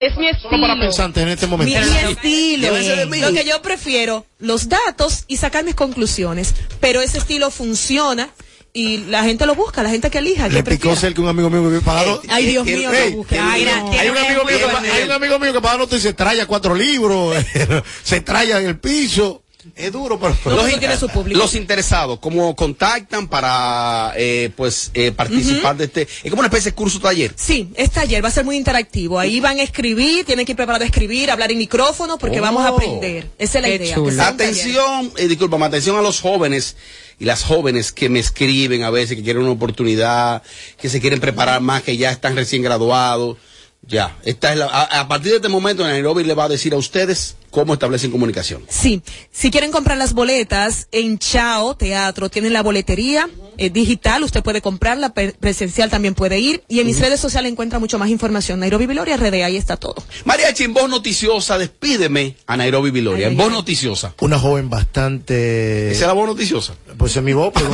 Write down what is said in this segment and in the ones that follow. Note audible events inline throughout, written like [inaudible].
Es mi estilo. para pensante en este momento. Mi, mi estilo. Lo que yo prefiero, los datos y sacar mis conclusiones. Pero ese estilo funciona y la gente lo busca, la gente que elija. Le que picó prefiera. cerca un amigo mío que pagado. Ay, Dios El- mío, el- Ay, Mira, no. tiene Hay un, amigo mío que, hay un amigo mío que paga nota y se traya cuatro libros, [laughs] se traya en el piso. Es duro, pero. Tiene su público. Los interesados, ¿cómo contactan para eh, pues eh, participar de este? Es como una especie de curso taller. Sí, es taller, va a ser muy interactivo. Ahí van a escribir, tienen que ir preparados a escribir, hablar en micrófono, porque Oh. vamos a aprender. Esa es la idea. Atención, eh, discúlpame, atención a los jóvenes y las jóvenes que me escriben a veces, que quieren una oportunidad, que se quieren preparar más, que ya están recién graduados. Ya, esta es la, a, a partir de este momento, Nairobi le va a decir a ustedes cómo establecen comunicación. Sí, si quieren comprar las boletas en Chao Teatro, tienen la boletería eh, digital, usted puede comprarla, pre- presencial también puede ir, y en mis redes sociales encuentra mucho más información. Nairobi Viloria RD, ahí está todo. Mariachi, en voz noticiosa, despídeme a Nairobi Viloria, Ay, en voz noticiosa. Una joven bastante. ¿Esa es la voz noticiosa? Pues en mi voz, [laughs] pero.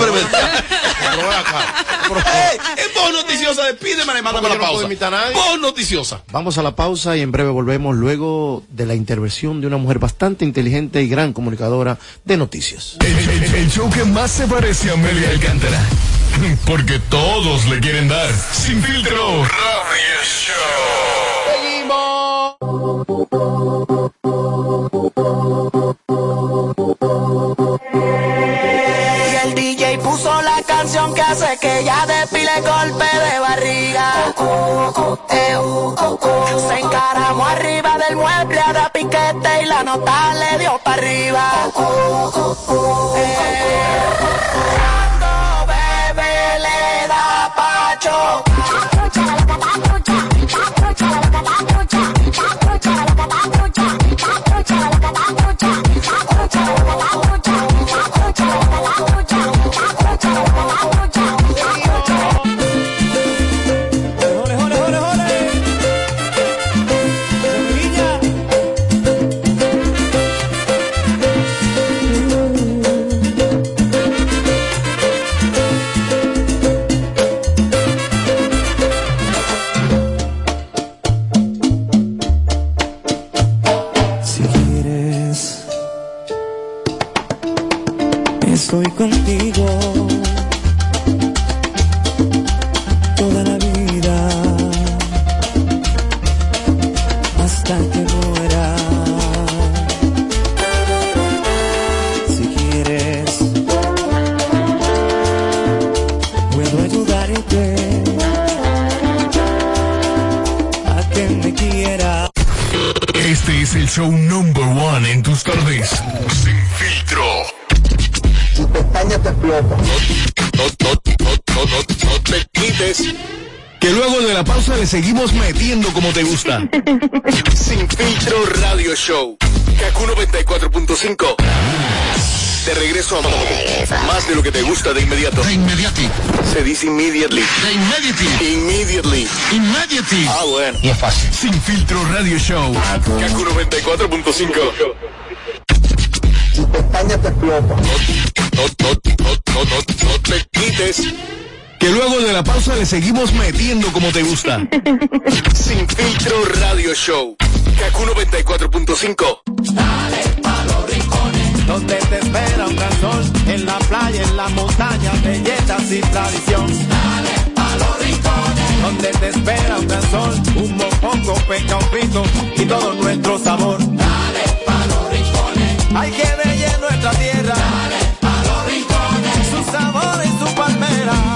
Pero, ven acá. [laughs] Pero-. En voz noticiosa, despídeme y mándame la no pausa. imitar a nadie. Voz noticiosa. Vamos a la pausa y en breve volvemos luego de la intervención de una mujer bastante inteligente y gran comunicadora de noticias. El, el- el show que más se parece a Amelia Alcántara. [laughs] Porque todos le quieren dar. Sin filtro. Radio Show. Y hace que ella despile golpe de barriga. Se encaramó arriba del mueble a dar piquete y la nota le dio para arriba. Cuando le da pacho. Te gusta. [laughs] Sin filtro radio show. Kaku 94.5. De regreso a más de lo que te gusta de inmediato. De inmediati. Se dice immediately. De inmediati. Immediately. Immediati. Ah, bueno. Y es fácil. Sin filtro radio show. Kaku 94.5. No, no, no, no, no, te. Que luego de la pausa le seguimos metiendo como te gusta. [laughs] Sin filtro radio show. Kaku 94.5. donde te espera un gran sol, en la playa, en la montaña, belletas y tradición. Dale a los rincones, donde te espera un gran sol, un mopongo, peca, un frito y todo nuestro sabor. Dale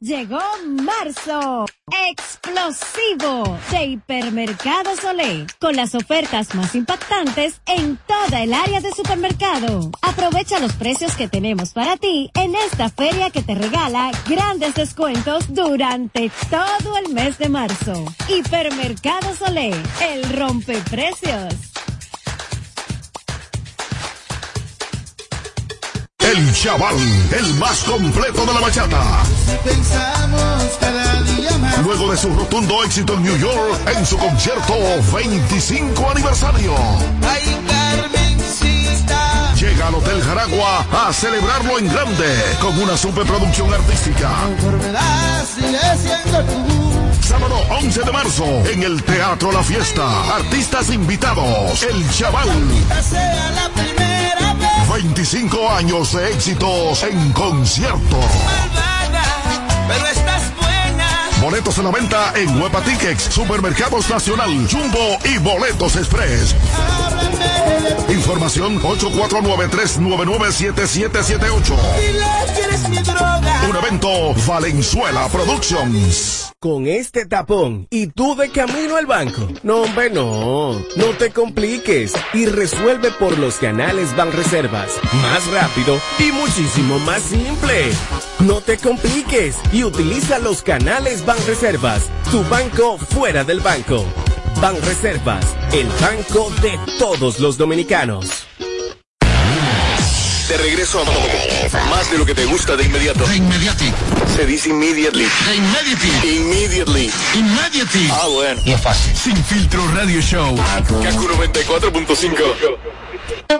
Llegó marzo, explosivo de Hipermercado Solé, con las ofertas más impactantes en toda el área de supermercado. Aprovecha los precios que tenemos para ti en esta feria que te regala grandes descuentos durante todo el mes de marzo. Hipermercado Solé, el rompeprecios. El chaval, el más completo de la bachata. Luego de su rotundo éxito en New York en su concierto 25 aniversario. Llega al Hotel Jaragua a celebrarlo en grande con una superproducción artística. Sábado 11 de marzo en el Teatro La Fiesta. Artistas invitados. El Chaval. 25 años de éxitos en concierto. Pero estás. Boletos a la venta en Huepa Tickets, Supermercados Nacional, Jumbo y Boletos Express. Información 849-399-7778. Dile que eres mi droga. Un evento Valenzuela Productions. Con este tapón y tú de camino al banco. No, hombre, no. No te compliques y resuelve por los canales Banreservas. Más rápido y muchísimo más simple. No te compliques y utiliza los canales Banreservas. Tu banco fuera del banco. Banreservas, el banco de todos los dominicanos. De regreso a más de lo que te gusta de inmediato. De inmediati. Se dice immediately. De inmediati. Immediately. Immediati. Ah, bueno. Y es fácil. Sin filtro radio show. Kaku 94.5.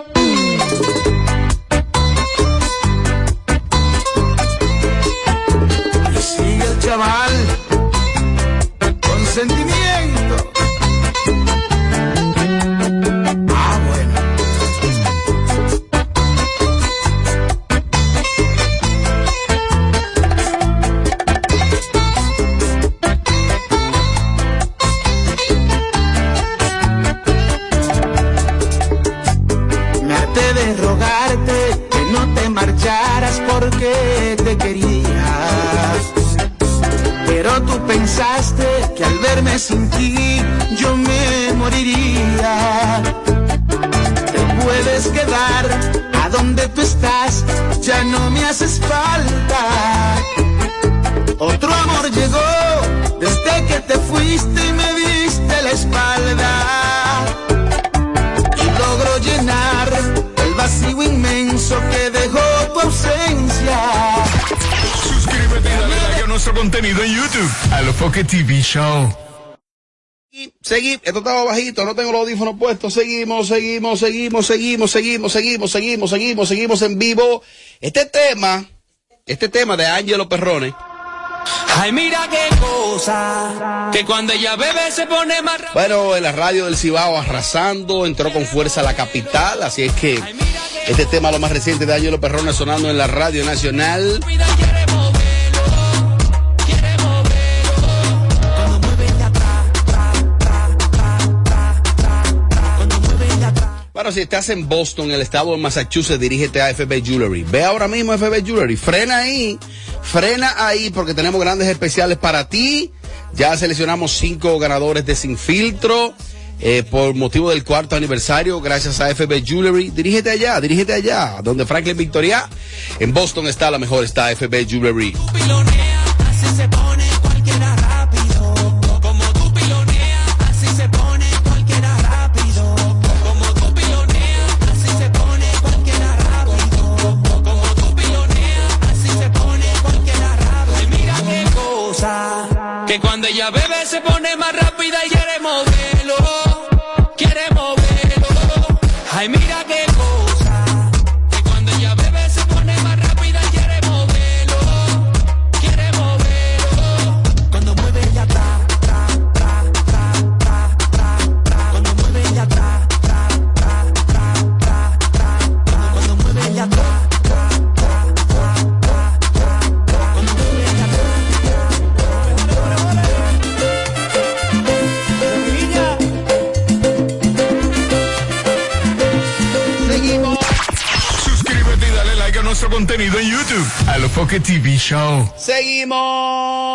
TV Show. Y seguimos, esto estaba bajito, no tengo los audífonos puestos, seguimos, seguimos, seguimos, seguimos, seguimos, seguimos, seguimos, seguimos, seguimos en vivo. Este tema, este tema de Angelo Perrone, Ay, mira qué cosa, que cuando ella bebe se pone más rápido. bueno, en la radio del Cibao arrasando, entró con fuerza a la capital, así es que este tema, lo más reciente de Angelo Perrone, sonando en la radio nacional. Bueno, si estás en Boston, el estado de Massachusetts, dirígete a FB Jewelry. Ve ahora mismo a FB Jewelry. Frena ahí, frena ahí porque tenemos grandes especiales para ti. Ya seleccionamos cinco ganadores de Sin Filtro eh, por motivo del cuarto aniversario gracias a FB Jewelry. Dirígete allá, dirígete allá, donde Franklin Victoria. En Boston está la mejor, está FB Jewelry. Se pone Enfoque TV Show. Seguimos.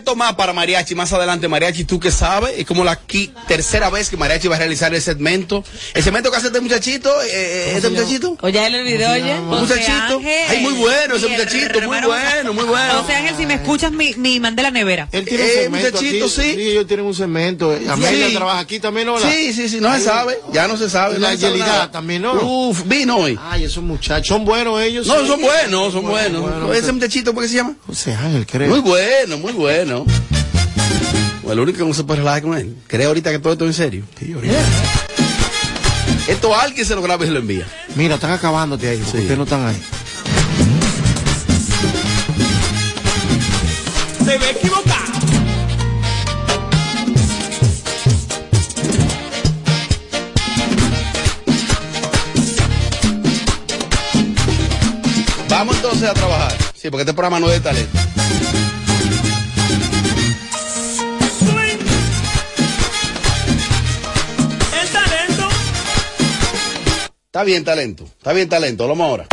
Reto más para Mariachi. Más adelante, Mariachi, tú que sabes, es como la qui- tercera vez que Mariachi va a realizar el segmento. El segmento que hace este muchachito, eh, este muchachito. O ya el video, oye. Un muchachito. Ay, muy bueno ese muchachito, muy bueno, muy bueno. José Ángel, si me escuchas, mi, mi mandé la nevera. Él tiene un Eh, segmento muchachito, aquí. sí. ellos tienen un segmento. Amelia Sí. trabaja aquí también, ¿no? Sí, sí, sí, no se sabe, ya no se sabe. La nada. también, ¿no? Uf, vino hoy. Ay, esos muchachos. Son buenos ellos. No, sí. son buenos, son buenos. bueno, Ese muchachito, ¿por qué se llama? José Ángel, creo. Muy bueno, muy bueno. Bueno, el único que no se puede relajar con él. Cree ahorita que todo esto es en serio. Esto alguien se lo graba y se lo envía. Mira, están acabándote ahí, Sí. ustedes no están ahí. Se ve equivocado. Vamos entonces a trabajar. Sí, porque este programa no es de talento. Está bien talento, está bien talento, lo ahora.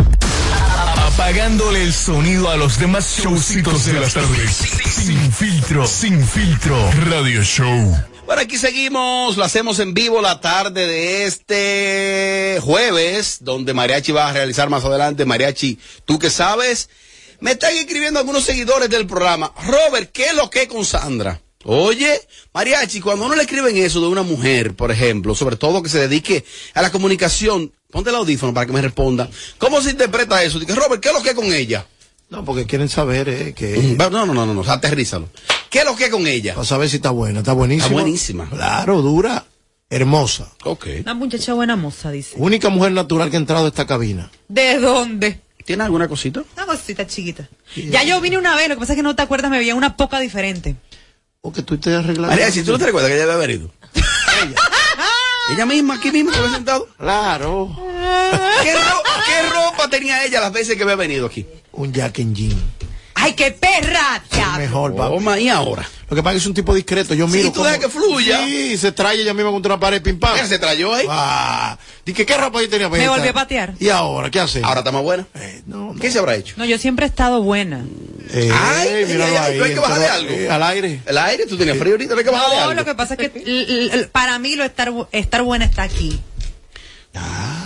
Apagándole el sonido a los demás showcitos de las tardes. Sin filtro, sin filtro. Radio Show. Bueno, aquí seguimos, lo hacemos en vivo la tarde de este jueves, donde Mariachi va a realizar más adelante. Mariachi, tú que sabes, me están escribiendo algunos seguidores del programa. Robert, ¿qué es lo que con Sandra? Oye, Mariachi, cuando uno le escriben eso de una mujer, por ejemplo, sobre todo que se dedique a la comunicación, ponte el audífono para que me responda. ¿Cómo se interpreta eso? Dice, Robert, ¿qué es lo que con ella? No, porque quieren saber, eh, que. No, no, no, no, no, aterrízalo. ¿Qué es lo que con ella? Para saber si está buena. Está buenísima. Está buenísima. Claro, dura, hermosa. Ok. Una muchacha buena moza, dice. Única mujer natural que ha entrado a esta cabina. ¿De dónde? ¿Tiene alguna cosita? Una cosita chiquita. Ya yo vine una vez, lo que pasa es que no te acuerdas, me veía una poca diferente. Porque tú te arreglas. Mariachi, ¿tú no te recuerdas que ella había venido? [laughs] ella misma, aquí mismo, había sentado. Claro. ¿Qué, ro- qué ropa tenía ella las veces que había venido aquí? Un Jack and Jean. ¡Ay, qué perra! Mejor. Toma, ¿y ahora? Lo que pasa es que es un tipo discreto. Yo Sí, miro. tú dejas que fluya. Sí, se trae ella misma contra una pared pim pam. ¿Qué se trayó ahí? Ah, dije, ¿qué ropa yo tenía? Me volvió a patear. ¿Y ahora? ¿Qué hace? Ahora está más buena. Eh, no, no. ¿Qué se habrá hecho? No, yo siempre he estado buena. Eh, Ay, míralo ay, ahí. ¿tú hay que bajarle entró, algo? eh, al aire. ¿El aire? ¿Tú tenías frío ahorita? ¿No hay que bajarle No, algo? lo que pasa es que para mí lo estar, estar buena está aquí.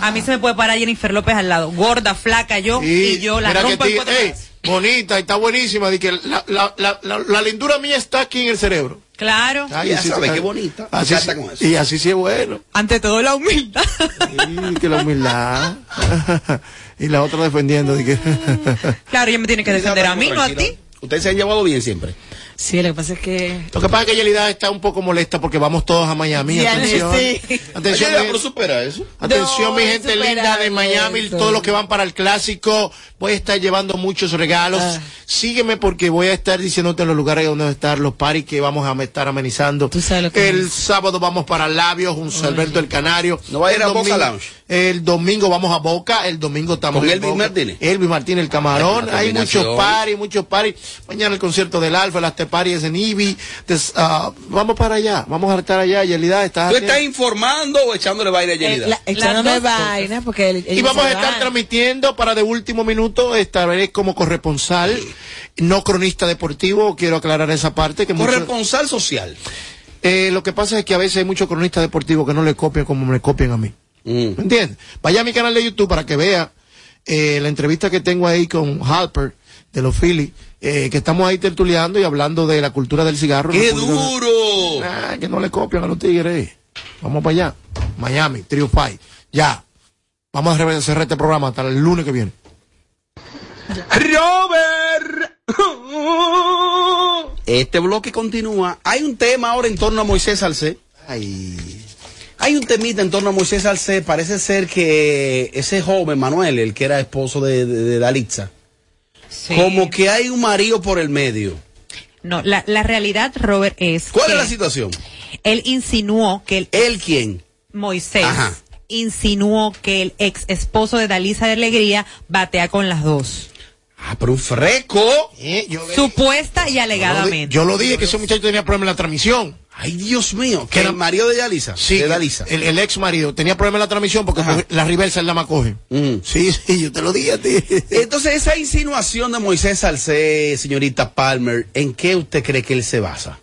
A mí se me puede parar Jennifer López al lado. Gorda, flaca, yo, y yo la mira que rompo en cuatro ey. Bonita y está buenísima. di que la, la, la, la, la lindura mía está aquí en el cerebro. Claro. Ay, Ya así sabe, se- qué bonita. Así, Me sí- encanta con eso. y así sí es bueno. Ante todo la humildad. Sí, que la humildad. [laughs] y la otra defendiendo. di que claro, ella me tiene que defender a mí, no a ti. Ustedes se han llevado bien siempre. Sí, lo que pasa es que... Lo que pasa es que Yelida está un poco molesta porque vamos todos a Miami. Sí, atención. sí. Atención, mi- pero supera eso. Atención, No, mi gente linda de Miami, eso. todos los que van para el clásico. Voy a estar llevando muchos regalos. Ah. Sígueme porque voy a estar diciéndote los lugares donde van a estar los paris que vamos a estar amenizando. Tú sabes lo que el es. sábado vamos para Labios, un Alberto el Canario. No va a ir El a Boca domingo- Lounge. El domingo vamos a Boca, el domingo estamos ¿Con en Elvis Boca. Martínez? Elvis Martínez, el camarón. Hay muchos paris, muchos paris. Mañana el concierto del Alfa, el after party es en Ibi. Des- ah, vamos para allá, vamos a estar allá. Yelida, ¿estás ¿Tú estás informando o echándole baile a Eh, Yelida? la- echándome vaina porque el- Y vamos a estar van. transmitiendo para de último minuto, estaré como corresponsal, no cronista deportivo, quiero aclarar esa parte. que Corresponsal social. eh, lo que pasa es que a veces hay muchos cronistas deportivos que no le copian como me copian a mí. Mm. ¿Me entiendes? Vaya a mi canal de YouTube para que vea eh, la entrevista que tengo ahí con Halper de los Phillies, eh, que estamos ahí tertuleando y hablando de la cultura del cigarro. ¡Qué duro! Ah, que no le copian a los tigres. Vamos para allá. Miami, Trio Five. Ya. Vamos a cerrar este programa hasta el lunes que viene. Robert. Este bloque continúa. Hay un tema ahora en torno a Moisés Salcé. Ay. Hay un temita en torno a Moisés Salcé. Parece ser que ese joven Manuel, el que era esposo de, de, de Dalitza, Sí. como que hay un marido por el medio. No, la, la realidad, Robert, es ¿Cuál que es la situación? él insinuó que el ¿Él quién? Moisés Ajá. insinuó que el ex esposo de Dalisa de Alegría batea con las dos. Ah, pero un freco. Eh, yo, Supuesta y yo lo alegadamente. yo lo dije que ese muchacho tenía problemas en la transmisión. Ay, Dios mío. Que el marido de Yalisa. Sí, De que Dalisa. el, el ex marido tenía problemas en la transmisión porque coge- la reversa él la más coge. Mm. Sí, [laughs] sí, yo te lo dije a ti. Entonces, esa insinuación de Moisés Salcé, señorita Palmer, ¿en qué usted cree que él se basa?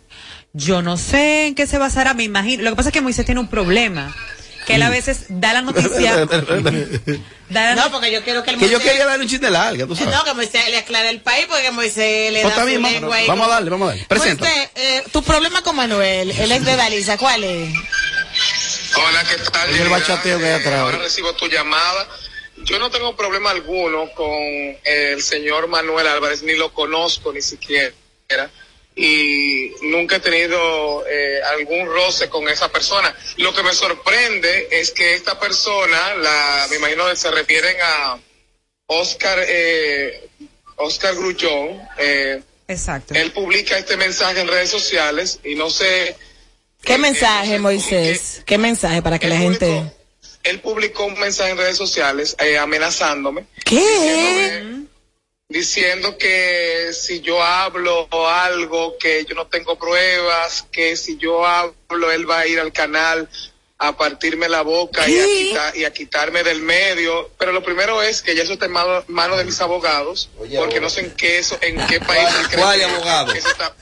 Yo no sé en qué se basará, me imagino. Lo que pasa es que Moisés tiene un problema. Que él a veces da la noticia. [laughs] da la No, porque yo quiero que el que yo quería darle un chiste larga, tú sabes. No, que Moisés le aclare el país porque Moisés le No, da su vamos, lengua vamos a darle, vamos a darle. Presenta. Moisés, eh, tu problema con Manuel, el ex de Dalisa, ¿cuál es? Hola, ¿qué tal? Oye, el bachateo que hay Eh, atrás. Ahora recibo tu llamada. Yo no tengo problema alguno con el señor Manuel Álvarez, ni lo conozco ni siquiera. Y nunca he tenido eh, algún roce con esa persona. Lo que me sorprende es que esta persona, la, me imagino que se refieren a Oscar, eh, Oscar Grullón, eh, Exacto. él publica este mensaje en redes sociales y no sé ¿Qué mensaje, Moisés? ¿Qué mensaje para que la gente... él publicó un mensaje en redes sociales eh, amenazándome. ¿Qué? Diciendo que si yo hablo algo, que yo no tengo pruebas, que si yo hablo, él va a ir al canal a partirme la boca y a, quita- y a quitarme del medio. Pero lo primero es que ya eso está en mano, mano de mis abogados, porque no sé en qué, eso, en qué país. él [laughs] cree ¿Cuál que- abogado? que eso está-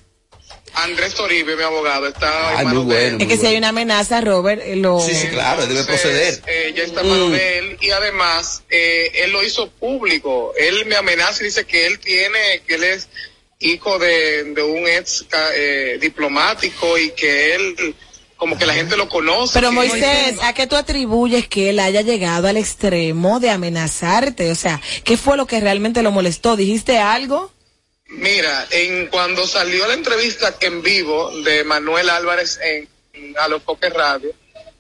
Andrés Toribio, mi abogado, está mano muy de él. bueno. Es que si hay una amenaza, Robert, eh, lo... Sí, sí, claro, debe proceder. eh, ya está en mano Mm. de él y además eh, él lo hizo público. Él me amenaza y dice que él tiene, que él es hijo de, de un ex ca- eh, diplomático y que él, como que la gente lo conoce. Pero Moisés, ¿a qué tú atribuyes que él haya llegado al extremo de amenazarte? O sea, ¿qué fue lo que realmente lo molestó? ¿Dijiste algo? Mira, en cuando salió la entrevista en vivo de Manuel Álvarez en, en A los Poques Radio,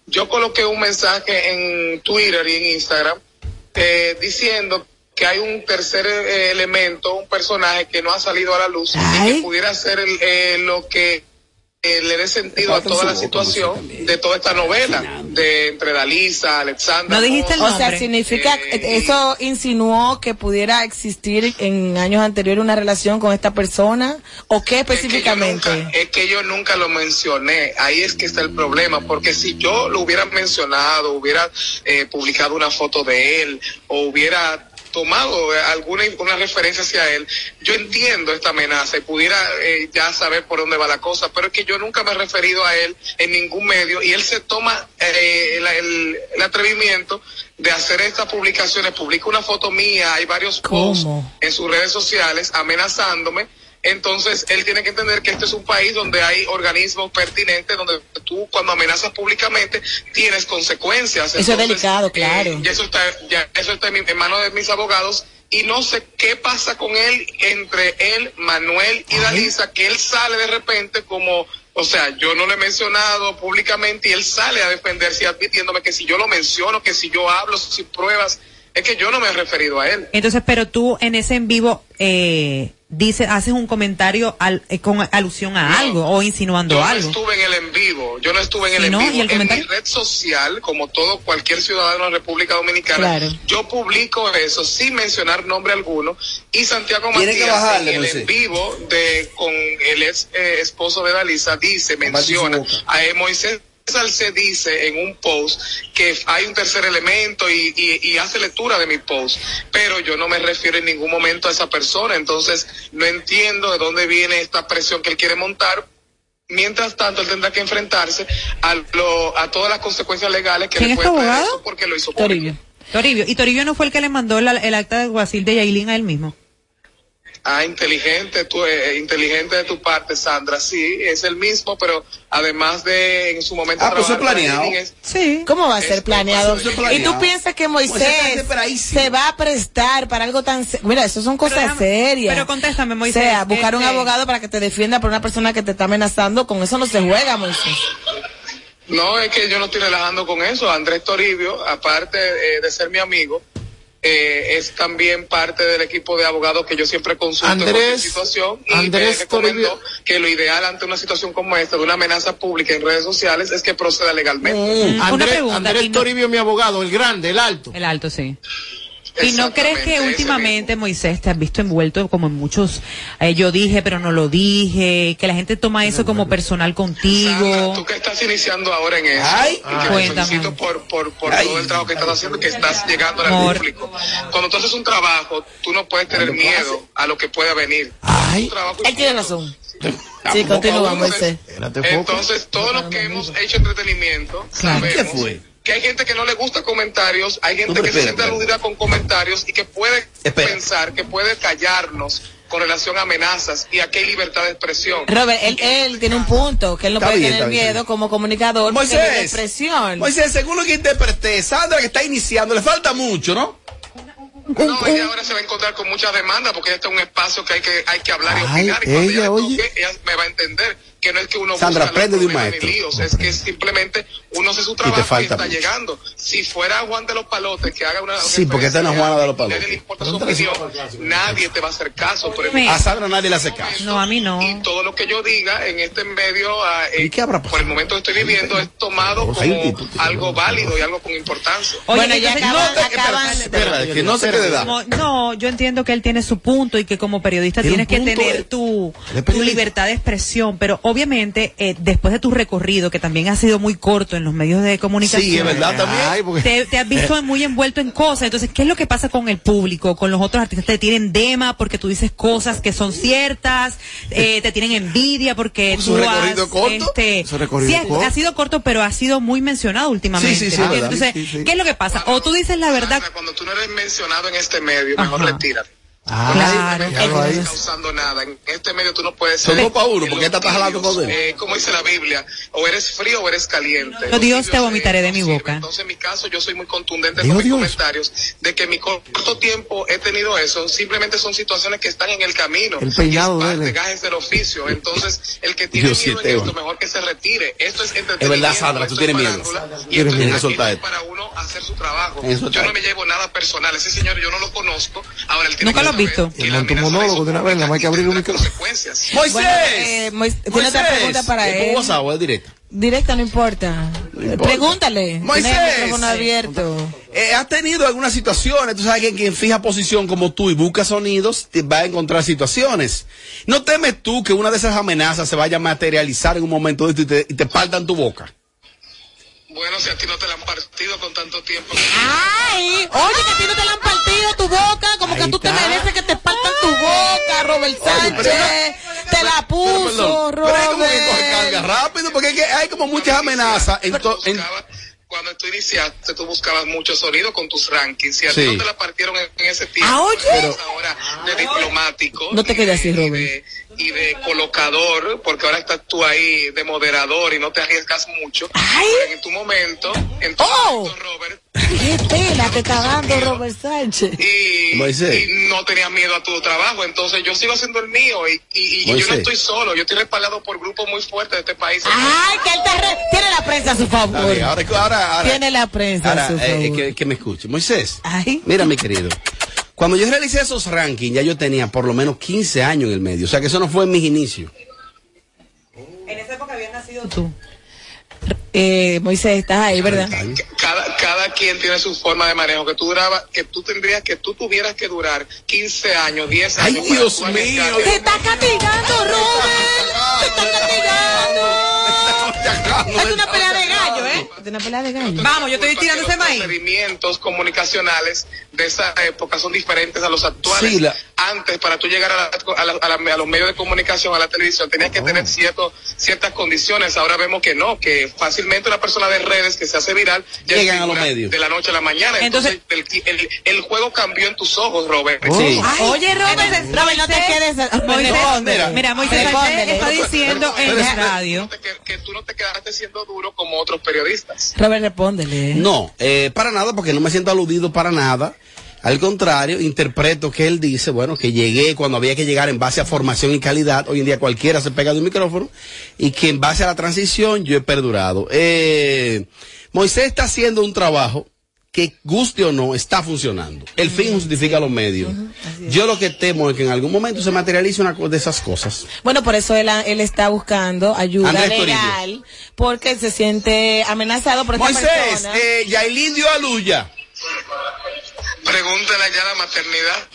yo coloqué un mensaje en Twitter y en Instagram eh, diciendo que hay un tercer eh, elemento, un personaje que no ha salido a la luz y que pudiera ser el, eh, lo que eh, le dé sentido a toda la situación de toda esta novela de entre Dalisa, Alexandra. O sea, significa, Eh, eso insinuó que pudiera existir en años anteriores una relación con esta persona, o qué específicamente? Es que yo nunca lo mencioné, ahí es que está el problema, porque si yo lo hubiera mencionado, hubiera eh, publicado una foto de él, o hubiera tomado eh, alguna una referencia hacia él, yo entiendo esta amenaza y pudiera eh, ya saber por dónde va la cosa, pero es que yo nunca me he referido a él en ningún medio y él se toma eh, el, el- el atrevimiento de hacer estas publicaciones, publica una foto mía, hay varios posts en sus redes sociales amenazándome. Entonces, él tiene que entender que este es un país donde hay organismos pertinentes, donde tú cuando amenazas públicamente tienes consecuencias. Eso es delicado, eh, claro. ya eso está, ya eso está en, mi- en manos de mis abogados y no sé qué pasa con él entre él, Manuel y Dalisa, que él sale de repente como, o sea, yo no lo he mencionado públicamente y él sale a defenderse y admitiéndome que si yo lo menciono, que si yo hablo sin pruebas, es que yo no me he referido a él. Entonces, pero tú en ese en vivo eh, dice, haces un comentario al- eh, con alusión a algo o insinuando Yo no algo. estuve en el en vivo, yo no estuve en el ¿Y en no? vivo. ¿Y el en mi red social, como todo cualquier ciudadano de la República Dominicana, Claro. yo publico eso sin mencionar nombre alguno. Y Santiago Matías bajarle, en el en vivo de con el ex eh, esposo de Dalisa dice, menciona a Moisés Salce dice en un post que hay un tercer elemento y, y, y hace lectura de mi post, pero yo no me refiero en ningún momento a esa persona, entonces no entiendo de dónde viene esta presión que él quiere montar. Mientras tanto, él tendrá que enfrentarse a, lo, a todas las consecuencias legales que ¿Quién le puede traer abogado? eso porque lo hizo público. Toribio. Y Toribio no fue el que le mandó la- el acta de Guasil de Yailin a él mismo. Ah, inteligente, tú, eh, inteligente de tu parte, Sandra. Sí, es el mismo, pero además de en su momento. Ah, pues es planeado. Es- Sí. ¿Cómo va a ser planeado? ¿Y tú piensas que Moisés está Moisés se va a prestar para algo tan... se- Mira, eso son cosas serias. pero contéstame, Moisés, O sea, buscar un este- abogado para que te defienda por una persona que te está amenazando, con eso no se juega, Moisés. No, es que yo no estoy relajando con eso. Andrés Toribio, aparte eh, de ser mi amigo, eh, es también parte del equipo de abogados que yo siempre consulto en Andrés- cualquier situación y Andrés me recomendó Toribio- que lo ideal ante una situación como esta, de una amenaza pública en redes sociales, es que proceda legalmente. Andrés, Andrés Toribio, mi abogado, el grande, el alto. El alto, sí. ¿Y no crees que últimamente, Moisés, te has visto envuelto como en muchos, eh, yo dije, pero no lo dije, que la gente toma eso como personal contigo? Tú que estás iniciando ahora en eso, Ay. y que te Cuéntame. felicito por, por, por todo el trabajo que estás haciendo, que estás llegando al público. Cuando tú haces un trabajo, tú no puedes tener miedo a lo que pueda venir. Trabajo Él tiene razón. Sí, continúa, Moisés. Entonces, todos los que hemos hecho entretenimiento, sabemos ¿Qué fue? Que hay gente que no le gusta comentarios, hay gente No, que se siente espera. aludida con comentarios y que puede Espera. pensar, que puede callarnos con relación a amenazas y aquí hay libertad de expresión. Robert, él, él tiene un punto, que él no Está puede bien, tener está bien, miedo como comunicador Moisés. de expresión. Moisés, según lo que interpreté, Sandra que está iniciando, le falta mucho, ¿no? No, ella ahora se va a encontrar con muchas demandas porque este es un espacio que hay que, hay que hablar y Ay, opinar. Y cuando ella, ella, toque, ella me va a entender que no es que uno Sandra, aprende de un maestro. líos, es que simplemente uno hace su te trabajo y, falta está llegando. Si fuera Juan de los Palotes que haga una Sí, porque esta no es Juana de los Nadie Palotes. le importa su opinión, nadie te va a hacer caso. Pero Me- A Sandra nadie le hace caso. No, a mí no. y todo lo que yo diga en este medio, ah, eh, ¿Y qué habrá por el momento que estoy viviendo, es tomado como algo válido y algo con importancia. Oye, bueno, ya acaban, no, acaban- Espera, que no se quede. Como- no, yo entiendo que él tiene su punto y que como periodista Tiene tienes que tener tu, tu libertad de expresión, pero obviamente eh, después de tu recorrido, que también ha sido muy corto en los medios de comunicación, Sí, es verdad también. Ay, porque- te, te has visto [laughs] muy envuelto en cosas. Entonces, ¿qué es lo que pasa con el público, con los otros artistas? Te tienen dema porque tú dices cosas que son ciertas, eh, te tienen envidia porque ¿Su tú recorrido has, corto? este, ¿Su recorrido sí, ha- corto? ha sido corto, pero ha sido muy mencionado últimamente. Sí, sí, sí, ¿entiendes? verdad. Entonces, Sí, sí. ¿qué es lo que pasa? O tú dices la verdad. Cuando tú no eres mencionado en este medio, mejor Ajá. retírate. Ah, Claro. Déjalo no ahí. estás causando nada. En este medio tú no puedes Son ser. dos pa' uno, porque los esta está jalando con él. eh, como dice la Biblia, o eres frío o eres caliente. Yo, Los Dios, te vomitaré eh, de no mi sirven. boca. Entonces, en mi caso, yo soy muy contundente Dijo con mis Dios. comentarios de que en mi corto tiempo he tenido eso. Simplemente son situaciones que están en el camino. El peinado Y es parte, gajes del oficio. Entonces, el que tiene Dios, sí, miedo en esto, mejor que se retire. Esto es entretenimiento. Es verdad, Sandra, tú tienes miedo. Y Tienes esto es miedo. aquí Solta no es esto. para uno hacer su trabajo. Eso Yo está. no me llevo nada personal. Ese señor yo no lo conozco. Ahora él tiene Nunca que visto. que Y un amenaza monólogo de una vez, nada más hay que abrir un micrófono. ¡Moisés! Bueno, eh, Mois- tiene otra pregunta para ¿Es por él. WhatsApp o es directa? Directa, no importa. importa. Pregúntale. Moisés. Tiene el micrófono abierto. Eh, ¿Has tenido algunas situaciones? Tú sabes que quien fija posición como tú y busca sonidos te va a encontrar situaciones. ¿No temes tú que una de esas amenazas se vaya a materializar en un momento de esto y te, y te partan tu boca? Bueno, si a ti no te la han partido con tanto tiempo. Ay, oye, que a ti no te la han partido tu boca, como que Ahí tú te está. mereces que te partan tu boca, Robert Sánchez. te la Pero, puso, perdón, pero es como que coge Robert. carga rápido porque es que hay como muchas amenazas. en to- en- Cuando tú iniciaste, tú buscabas mucho sonido con tus rankings. Y a Sí. ti no te la partieron en, en ese tiempo. Ah, oye. Eres ahora de diplomático. No te quedes de- así, Robert. de- Y de colocador, porque ahora estás tú ahí de moderador y no te arriesgas mucho. Ay. En tu momento, en tu Oh. momento, Robert, Qué pena te está dando Robert Sánchez. y, no tenías miedo a tu trabajo. Entonces yo sigo haciendo el mío y, y- y yo no estoy solo. Yo estoy respaldado por grupos muy fuertes de este país. Ay, que él te re- tiene la prensa a su favor. ahora, ahora, ahora- Tiene la prensa ahora, a su eh, favor. que, que me escuche. Moisés, Ay. mira mi querido. Cuando yo realicé esos rankings, ya yo tenía por lo menos 15 años en el medio. O sea que eso no fue en mis inicios. En esa época habías nacido tú. Eh, Moisés, estás ahí, ¿verdad? cada, cada quien tiene su forma de manejo, que tú duraba, que tú tendrías, que tú tuvieras que durar 15 años, 10 Ay, años. para Dios mío. Te está castigando, Robert. Te está castigando. Es una pelea de gallo, ¿eh? Es una pelea de gallo. Vamos, yo estoy tirando ese los maíz. procedimientos comunicacionales de esa época son diferentes a los actuales. Sí, la- Antes, para tú llegar a, la- a la- a la- a los medios de comunicación, a la televisión, tenías Oh. que tener cierto, ciertas condiciones. Ahora vemos que no, que fácilmente una persona de redes que se hace viral ya Llegan a los medios. de la noche a la mañana. Entonces- Entonces, el, el- el juego cambió en tus ojos, Robert. Sí. Ay, Oye, Robert, Robert, no te quedes. Moisés, mira, Moisés está diciendo en la radio. Que, que tú no te quedaste siendo duro como otros periodistas. Robert, respóndele. No, eh, para nada, porque no me siento aludido para nada. Al contrario, interpreto que él dice, bueno, que llegué cuando había que llegar en base a formación y calidad. Hoy en día cualquiera se pega de un micrófono. Y que en base a la transición yo he perdurado. Eh, Moisés está haciendo un trabajo que guste o no, está funcionando. El fin justifica los medios. Yo lo que temo es que en algún momento se materialice una de esas cosas. Bueno, por eso él, él está buscando ayuda Andrés Torillo. legal, porque se siente amenazado por esta Moisés, persona. eh, Yailin dio a Luya. Pregúntale allá a la maternidad.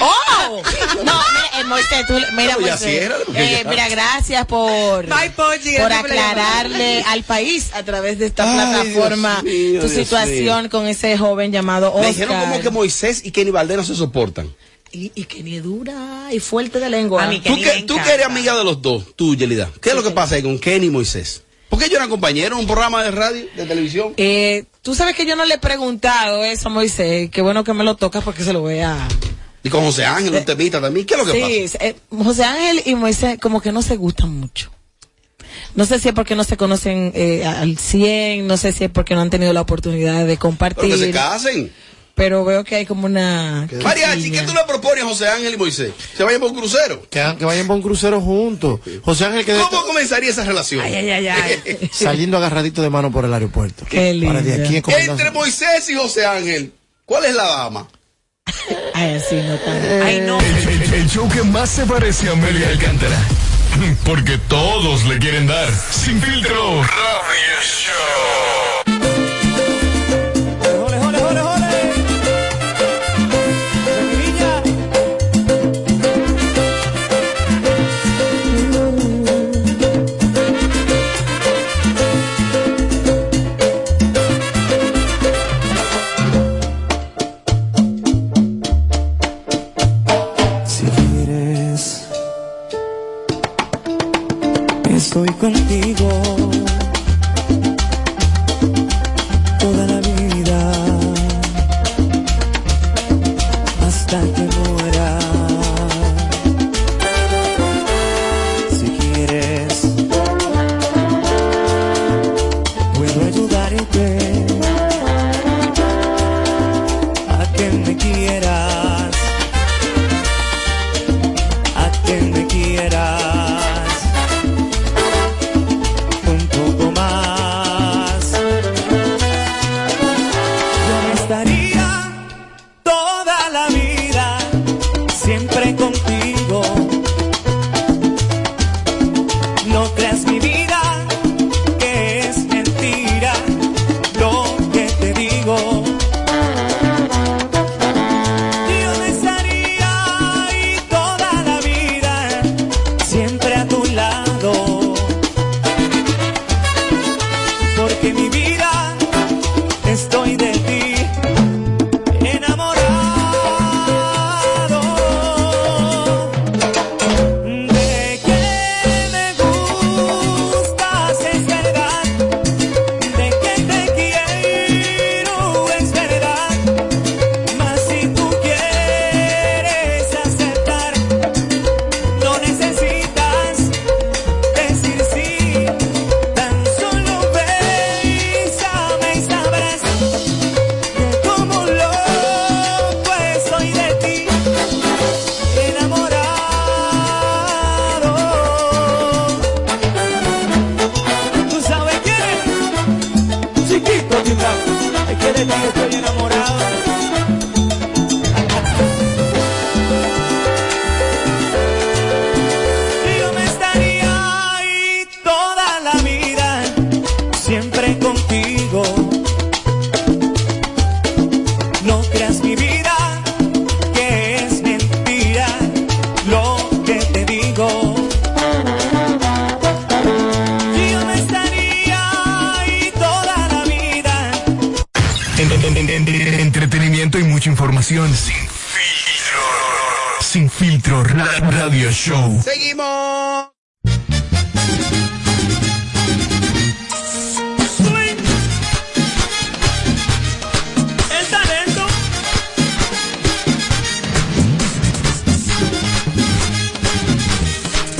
¡Oh! No, mira, eh, Moisés, tú, mira, No, ya Moisés, sí era, porque eh, mira, gracias por, Bye, Pochi, por aclararle al país a través de esta Ay, plataforma Dios mío, tu Dios situación con ese joven llamado Me Oscar. dijeron como que Moisés y Kenny Valdés no se soportan. y, y que ni es dura y fuerte de lengua. tú, que, tú que eres amiga de los dos, tú, Yelida. ¿Qué es lo que pasa ahí con Kenny y Moisés? ¿Por qué ellos eran compañeros en un programa de radio, de televisión? Eh, tú sabes que yo no le he preguntado eso a Moisés. Qué bueno que me lo tocas porque se lo vea. Y con José Ángel, un temita también. ¿Qué es lo que Sí, eh, José Ángel y Moisés como que no se gustan mucho. No sé si es porque no se conocen eh, al 100, no sé si es porque no han tenido la oportunidad de pasa? compartir. Pero que se casen. Pero veo que hay como una... Mariachi, ¿qué tú le propones a José Ángel y Moisés? ¿Se vayan por un crucero? Que, que vayan por un crucero juntos. José Ángel que ¿Cómo comenzaría esa relación? [laughs] saliendo agarradito de mano por el aeropuerto. Qué Para de aquí encomendarse. Entre Moisés y José Ángel, ¿cuál es la dama? Ay, así no tan... Ay, no. El, el- el show que más se parece a Amelia Alcántara. [laughs] Porque todos le quieren dar. Sin filtro. Radio Show. Estoy contigo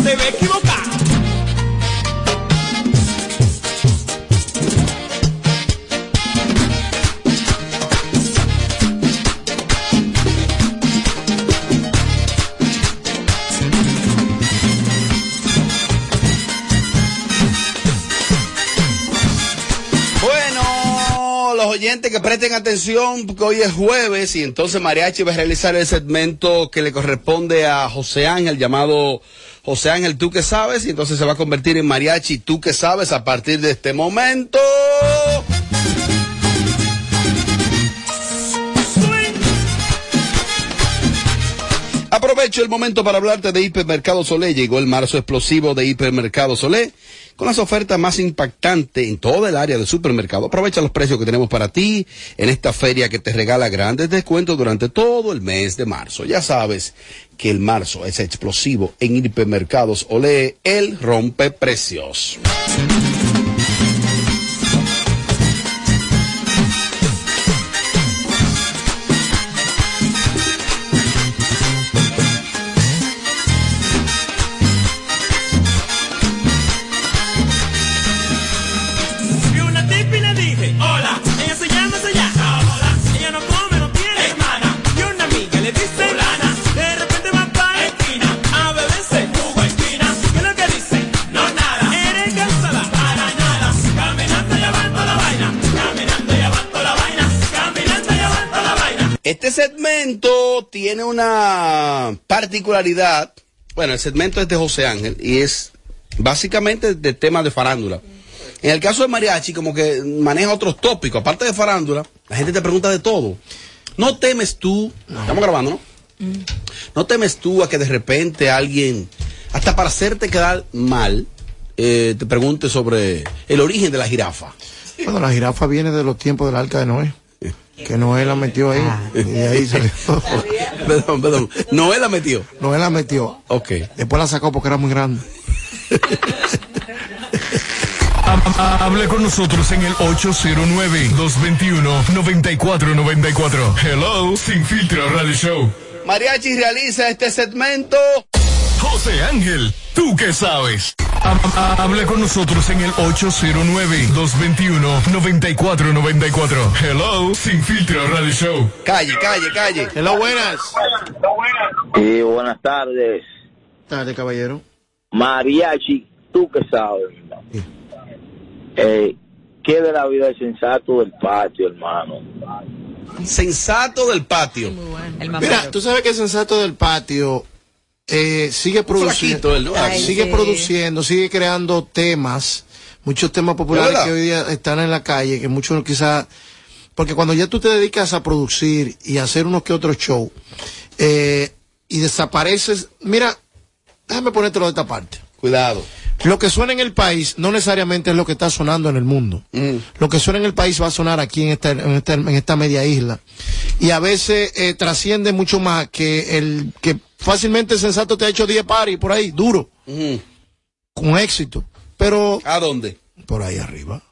Se ve los oyentes que presten atención, porque hoy es jueves y entonces Mariachi va a realizar el segmento que le corresponde a José Ángel, llamado o sea en el tú que sabes, y entonces se va a convertir en mariachi, tú que sabes, a partir de este momento. Aprovecho el momento para hablarte de Hipermercado Solé. Llegó el marzo explosivo de Hipermercado Solé con las ofertas más impactantes en toda el área de supermercado. Aprovecha los precios que tenemos para ti en esta feria que te regala grandes descuentos durante todo el mes de marzo. Ya sabes que el marzo es explosivo en Hipermercados Olé, el rompe precios. Este segmento tiene una particularidad. Bueno, el segmento es de José Ángel y es básicamente de temas de farándula. En el caso de Mariachi, como que maneja otros tópicos. Aparte de farándula, la gente te pregunta de todo. ¿No temes tú? Estamos grabando, ¿no? ¿No temes tú a que de repente alguien, hasta para hacerte quedar mal, eh, te pregunte sobre el origen de la jirafa? Bueno, la jirafa viene de los tiempos del arca de Noé. Que Noé la metió ahí. [laughs] Y de ahí salió. [laughs] perdón, perdón. Noé la metió. Noé la metió. Ok. Después la sacó porque era muy grande. [laughs] Ha- Hable con nosotros en el 809-221-9494. Hello, Sin Filtro Radio Show. Mariachi realiza este segmento. José Ángel, ¿tú qué sabes? Ha- ha- Hable con nosotros en el 809-221-9494. Hello, Sin Filtro Radio Show. Calle, calle, calle. Hello, buenas. Sí, buenas tardes. Tarde, caballero. Mariachi, tú que sabes. Eh, ¿Qué de la vida del sensato del patio, hermano? Sensato del patio. Mira, tú sabes que el sensato del patio eh, sigue produciendo. Ay, sigue sí. produciendo, sigue creando temas, muchos temas populares que hoy día están en la calle, que muchos quizás, porque cuando ya tú te dedicas a producir y a hacer unos que otros shows, eh, y desapareces, mira, déjame ponértelo de esta parte. Cuidado. Lo que suena en el país no necesariamente es lo que está sonando en el mundo. Lo que suena en el país va a sonar aquí en esta, en esta, en esta media isla. Y a veces eh, trasciende mucho más que el que fácilmente sensato te ha hecho 10 paris por ahí, duro, con éxito. Pero. ¿A dónde? Por ahí arriba.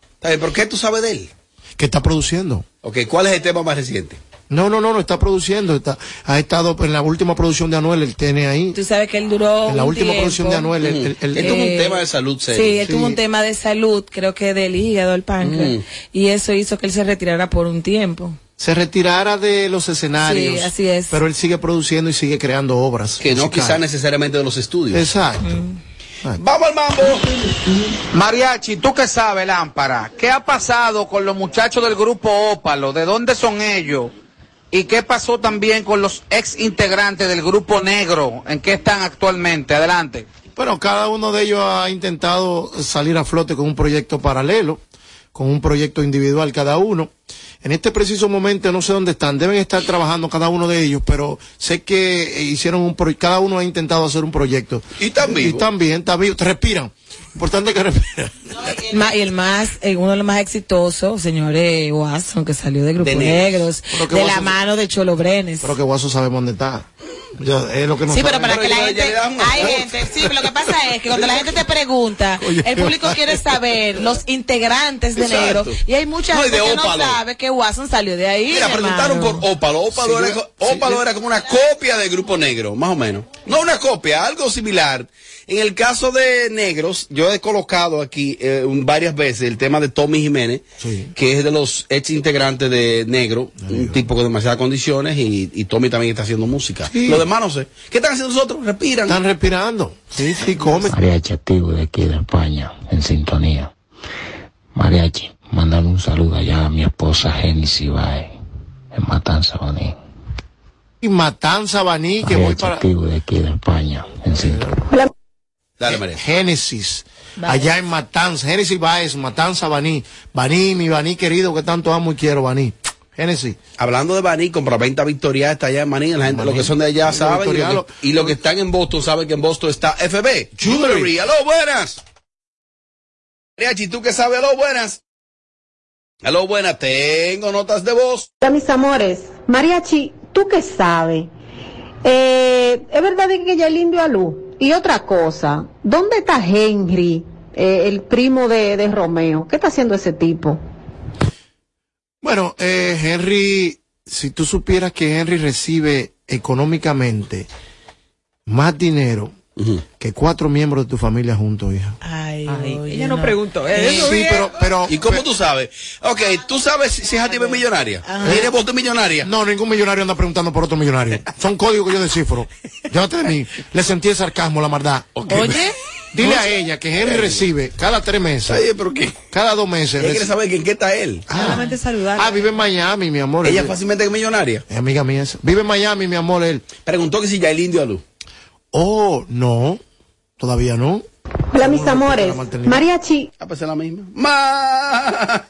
¿Por qué tú sabes de él? Que está produciendo. Ok, ¿cuál es el tema más reciente? No, no, no, no está produciendo. Está, ha estado en la última producción de Anuel, él tiene ahí. Tú sabes que él duró. En la un última tiempo. producción de Anuel, el- el- el- Él tuvo un Eh, tema de salud serio. Sí, él tuvo un tema de salud, creo que del hígado, el páncreas. Mm. Y eso hizo que él se retirara por un tiempo. Se retirara de los escenarios. Sí, así es. Pero él sigue produciendo y sigue creando obras. Que no quizá necesariamente de los estudios. Exacto. Vamos al mambo. Mariachi, ¿tú qué sabes, Lámpara? ¿Qué ha pasado con los muchachos del grupo Ópalo? ¿De dónde son ellos? ¿Y qué pasó también con los ex integrantes del grupo Negro? ¿En qué están actualmente? Adelante. Bueno, cada uno de ellos ha intentado salir a flote con un proyecto paralelo, con un proyecto individual cada uno. En este preciso momento no sé dónde están, deben estar trabajando cada uno de ellos, pero sé que hicieron un pro- cada uno ha intentado hacer un proyecto. Y están Y están vivos, respiran. Importante que respiran. Ma- y el más, eh, uno de los más exitosos, señores Watson, que salió de Grupo De Negros. De la mano de Cholo Brenes. Pero que Guaso sabemos dónde está. Ya, es lo que no Sí, pero sabe. para que la gente, hay gente, sí, pero lo que pasa es que cuando la gente te pregunta, Oye, el público quiere saber los integrantes de Exacto. Negro y hay mucha No, gente que no sabe que Watson salió de ahí. Mira, preguntaron por Ópalo. Ópalo, Sí, era, Ópalo sí, era como una copia del grupo negro, más o menos. No una copia, algo similar. En el caso de negros, yo he colocado aquí eh, un- varias veces el tema de Tommy Jiménez, que es de los ex integrantes de Negro, un tipo con demasiadas condiciones, y, y Tommy también está haciendo música. Sí. Los demás no sé. ¿Qué están haciendo nosotros? Respiran. Están respirando. Sí, sí, comen. Mariachi activo de aquí de España, en sintonía. Mariachi, mandar un saludo allá a mi esposa Genesis Baez, en Matanza, Baní. Y Matanza, Baní, que voy Mariachi para... activo de aquí de España, en sintonía. Dale, María. Génesis. Allá en Matanza. Génesis Baez, Matanza, Baní. Baní, mi Baní querido, que tanto amo y quiero, Baní. Genesis. Hablando de Baní, compra venta Victoria está allá en Maní, la gente, los que son de allá saben, y los que, y los que están en Boston saben que en Boston está FB. Jewelry, aló, buenas. Mariachi, ¿tú qué sabes? Aló, buenas. Aló, buenas, tengo notas de voz. Hola, mis amores. Mariachi, ¿tú qué sabes? Eh, es verdad que ya indio a luz. Y otra cosa, ¿dónde está Henry, eh, el primo de, de Romeo? ¿Qué está haciendo ese tipo? Bueno, eh, Henry, si tú supieras que Henry recibe económicamente más dinero que cuatro miembros de tu familia juntos, hija. Ay, ella no preguntó eso. Sí, pero, pero. ¿Y cómo tú sabes? Ok, ¿tú sabes si si es es millonaria? ¿Tiene voto millonaria? No, ningún millonario anda preguntando por otro millonario. Son códigos que yo descifro. Llévate de mí. Le sentí el sarcasmo, la maldad. Oye. Dile a ella que Henry recibe cada tres meses. Oye, ¿pero qué? Cada dos meses. Ella quiere saber que en qué está él. Solamente saludar. Ah, vive en Miami, mi amor. Ella Él- fácilmente es millonaria. Es amiga mía esa. Vive en Miami, mi amor, él. Preguntó que si ya el indio a luz. Oh, no. Todavía no. Hola, mis amores. Mariachi. Ah, pues es la misma. [laughs]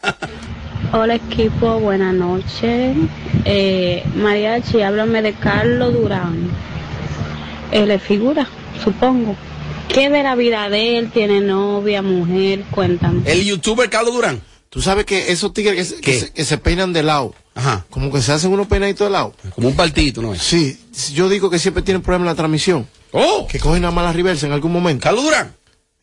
Hola equipo, buenas noches. Eh, mariachi, háblame de Carlos Durán. Él es figura, supongo. ¿Qué de la vida de él? ¿Tiene novia, mujer? Cuéntame. El youtuber Carlos Durán. Tú sabes que esos tigres que se, que se- que se peinan de lado. Ajá. Como que se hacen unos peinaditos de lado. Como un partito, ¿no es? Sí. Yo digo que siempre tienen problemas en la transmisión. Oh. Que cogen una mala reversa en algún momento. Carlos Durán.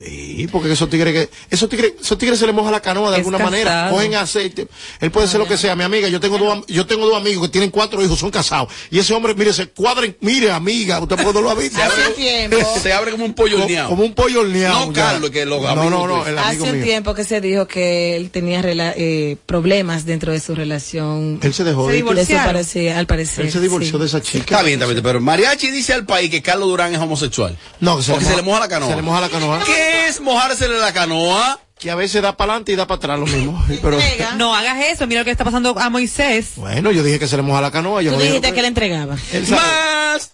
Sí, porque esos tigres que esos tigres, esos tigres se les moja la canoa de Es alguna manera, casado. cogen aceite. Él puede ser lo que sea, mi amiga. Yo tengo dos, yo tengo dos amigos que tienen cuatro hijos, son casados. Y ese hombre, mire, se cuadren, mire, amiga, usted puede lo ha visto. [laughs] Se abre, se [laughs] abre como un pollo horneado. Como un pollo horneado. No, ya. Carlos, que los No, amigos no, no, el amigo Hace un mío. tiempo que se dijo que él tenía rela- eh, problemas dentro de su relación. Él se dejó Se de- parece, al parecer. Él se divorció sí. de esa chica. Está bien, está bien, pero Mariachi dice al país que Carlos Durán es homosexual. No, que se, Porque le, se le moja la canoa. Se le moja la canoa. ¿Qué es mojársele la canoa? Que a veces da para adelante y da para atrás lo mismo. [laughs] Pero, No hagas eso, mira lo que está pasando a Moisés. bueno, yo dije que se le moja la canoa. Yo Tú no dijiste que le entregaba. Más.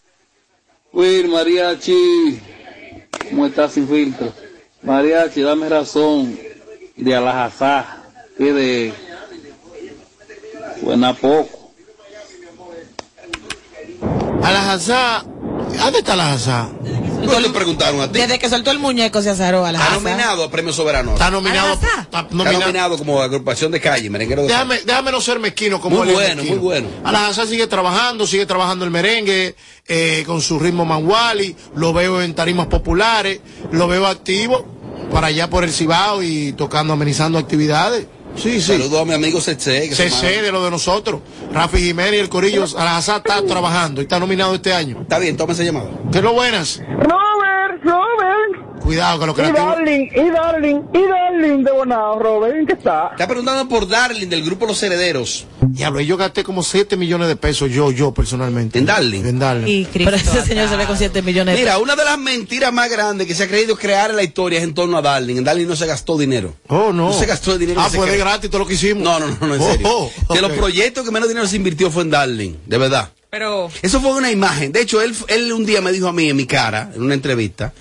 Will, Mariachi, ¿cómo estás sin filtro? Mariachi, dame razón de Alajazá, que de Buena poco. A la Hazá. ¿Dónde está la? ¿Cuándo te preguntaron a ti? Desde que soltó el muñeco se azaró a la Está nominado a Premio Soberano. Está nominado. Está nominado. nominado como agrupación de calle, merenguero de Déjame, déjame no ser mezquino como Muy bueno, mezquino. muy bueno. Alhazá sigue trabajando, sigue trabajando el merengue eh, con su ritmo manguali. Lo veo en tarimas populares, lo veo activo para allá por el Cibao y tocando, amenizando actividades. Sí, sí. Saludos a mi amigo se sé de lo de nosotros. Rafi Jiménez y el Corillo. Alhazá está trabajando y está nominado este año. Está bien, toma esa llamada. ¿Qué es lo buenas? Robert. Cuidado con lo que Y Darling, y Darling, y Darling de Bonao, Robert, ¿en qué está? Está preguntando por Darling del grupo Los Herederos. Diablo, yo gasté como 7 millones de pesos yo, yo personalmente. En Darling. En Darling. Y Pero ese señor se ve con 7 millones de Mira, una de las mentiras más grandes que se ha creído crear en la historia es en torno a Darling. En Darling no se gastó dinero. Oh, no. No se gastó dinero. Ah, fue de cree. gratis todo lo que hicimos. No, no, no, no, en Oh, serio. oh, De los proyectos que menos dinero se invirtió fue en Darling, de verdad. Pero Eso fue una imagen. De hecho, él, él un día me dijo a mí en mi cara, en una entrevista,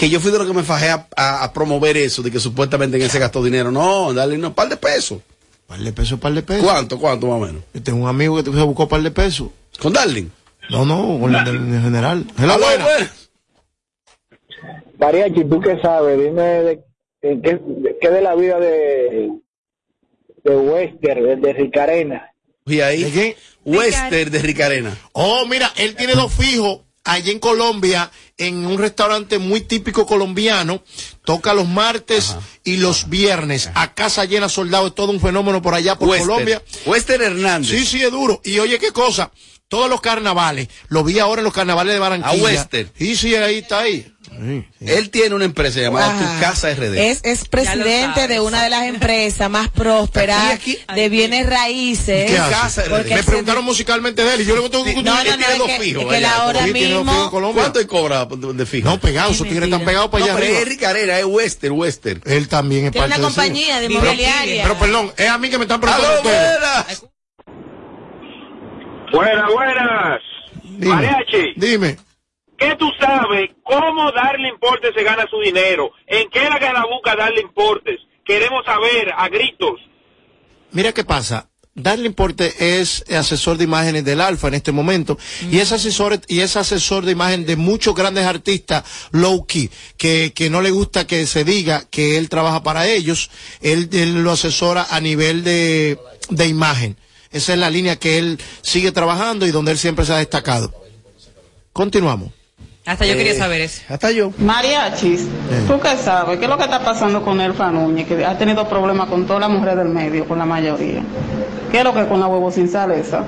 que yo fui de los que me fajé a, a- a promover eso, de que supuestamente en él se gastó dinero. No, no, un par de pesos. Par de pesos, par de pesos. ¿Cuánto, cuánto más o menos? Yo tengo un amigo que se buscó par de pesos. ¿Con Darling? No, no, con el en general. Es la Aló, buena. Mariachi, ¿tú qué sabes? Dime de, de qué, de qué de la vida de, de Wester, de, de Ricarena. Y ahí, ¿De quién? Wester de Ricarena. Oh, mira, él tiene dos fijos allí en Colombia, en un restaurante muy típico colombiano. Toca los martes y los viernes. A casa llena soldado, es todo un fenómeno por allá por Wester. Colombia. Wester Hernández. Sí, sí, es duro. Y oye, qué cosa. Todos los carnavales, lo vi ahora en los carnavales de Barranquilla. A Wester. Sí, sí, ahí está ahí. Sí, sí. Él tiene una empresa llamada Ajá. Tu Casa RD. Es, es presidente de una de las empresas más prósperas Aquí, de bienes raíces. ¿Qué hace? Casa RD. Porque Me preguntaron musicalmente de él y yo le tengo que No, no, Él no, tiene es dos que- fijos es que allá. ahora Sí, mismo-. ¿Cuánto él cobra de fijo? No, pegados, esos tigres están pegados para No, allá pero es arriba. Ricarena, es Wester, Wester. Él también es Tiene parte una de compañía de inmobiliaria. Pero perdón, es a mí que me están preguntando ¡Aló, ustedes. buenas! Buenas, buenas. Dime, Mariachi, Dime. ¿Qué tú sabes? ¿Cómo Darling Portes se gana su dinero? ¿En qué la gana busca Darling Portes? Queremos saber a gritos. Mira qué pasa. Darlene Porte es asesor de imágenes del Alfa en este momento y es asesor y es asesor de imagen de muchos grandes artistas low key que, que no le gusta que se diga que él trabaja para ellos, él, él lo asesora a nivel de, de imagen. Esa es la línea que él sigue trabajando y donde él siempre se ha destacado. Continuamos. Hasta yo Eh, quería saber eso. Hasta yo. Mariachis, ¿tú qué sabes? ¿Qué es lo que está pasando con Elfa Núñez? Que ha tenido problemas con todas las mujeres del medio, con la mayoría. ¿Qué es lo que con la huevo sin sal esa?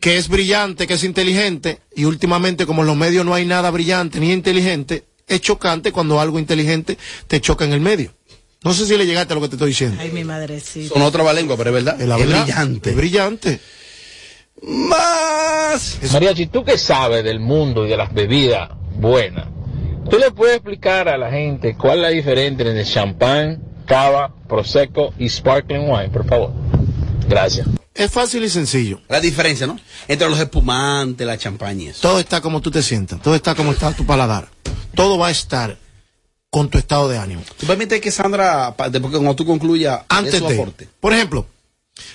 que es brillante, que es inteligente, y últimamente como en los medios no hay nada brillante ni inteligente, es chocante cuando algo inteligente te choca en el medio. No sé si le llegaste a lo que te estoy diciendo. Ay, mi madrecita. Son otra lengua, pero es verdad. Es la Es verdad. brillante. Es brillante. Más. Mariachi, tú que sabes del mundo y de las bebidas buenas, ¿tú le puedes explicar a la gente cuál es la diferencia entre champán, cava, prosecco y sparkling wine, por favor? Gracias. Es fácil y sencillo. La diferencia, ¿no? Entre los espumantes, las champañas. Todo está como tú te sientas, todo está como está tu paladar. Todo va a estar con tu estado de ánimo. ¿Tú permites que Sandra, pa- después que cuando tú concluyas, Antes dé su de, aporte? por ejemplo,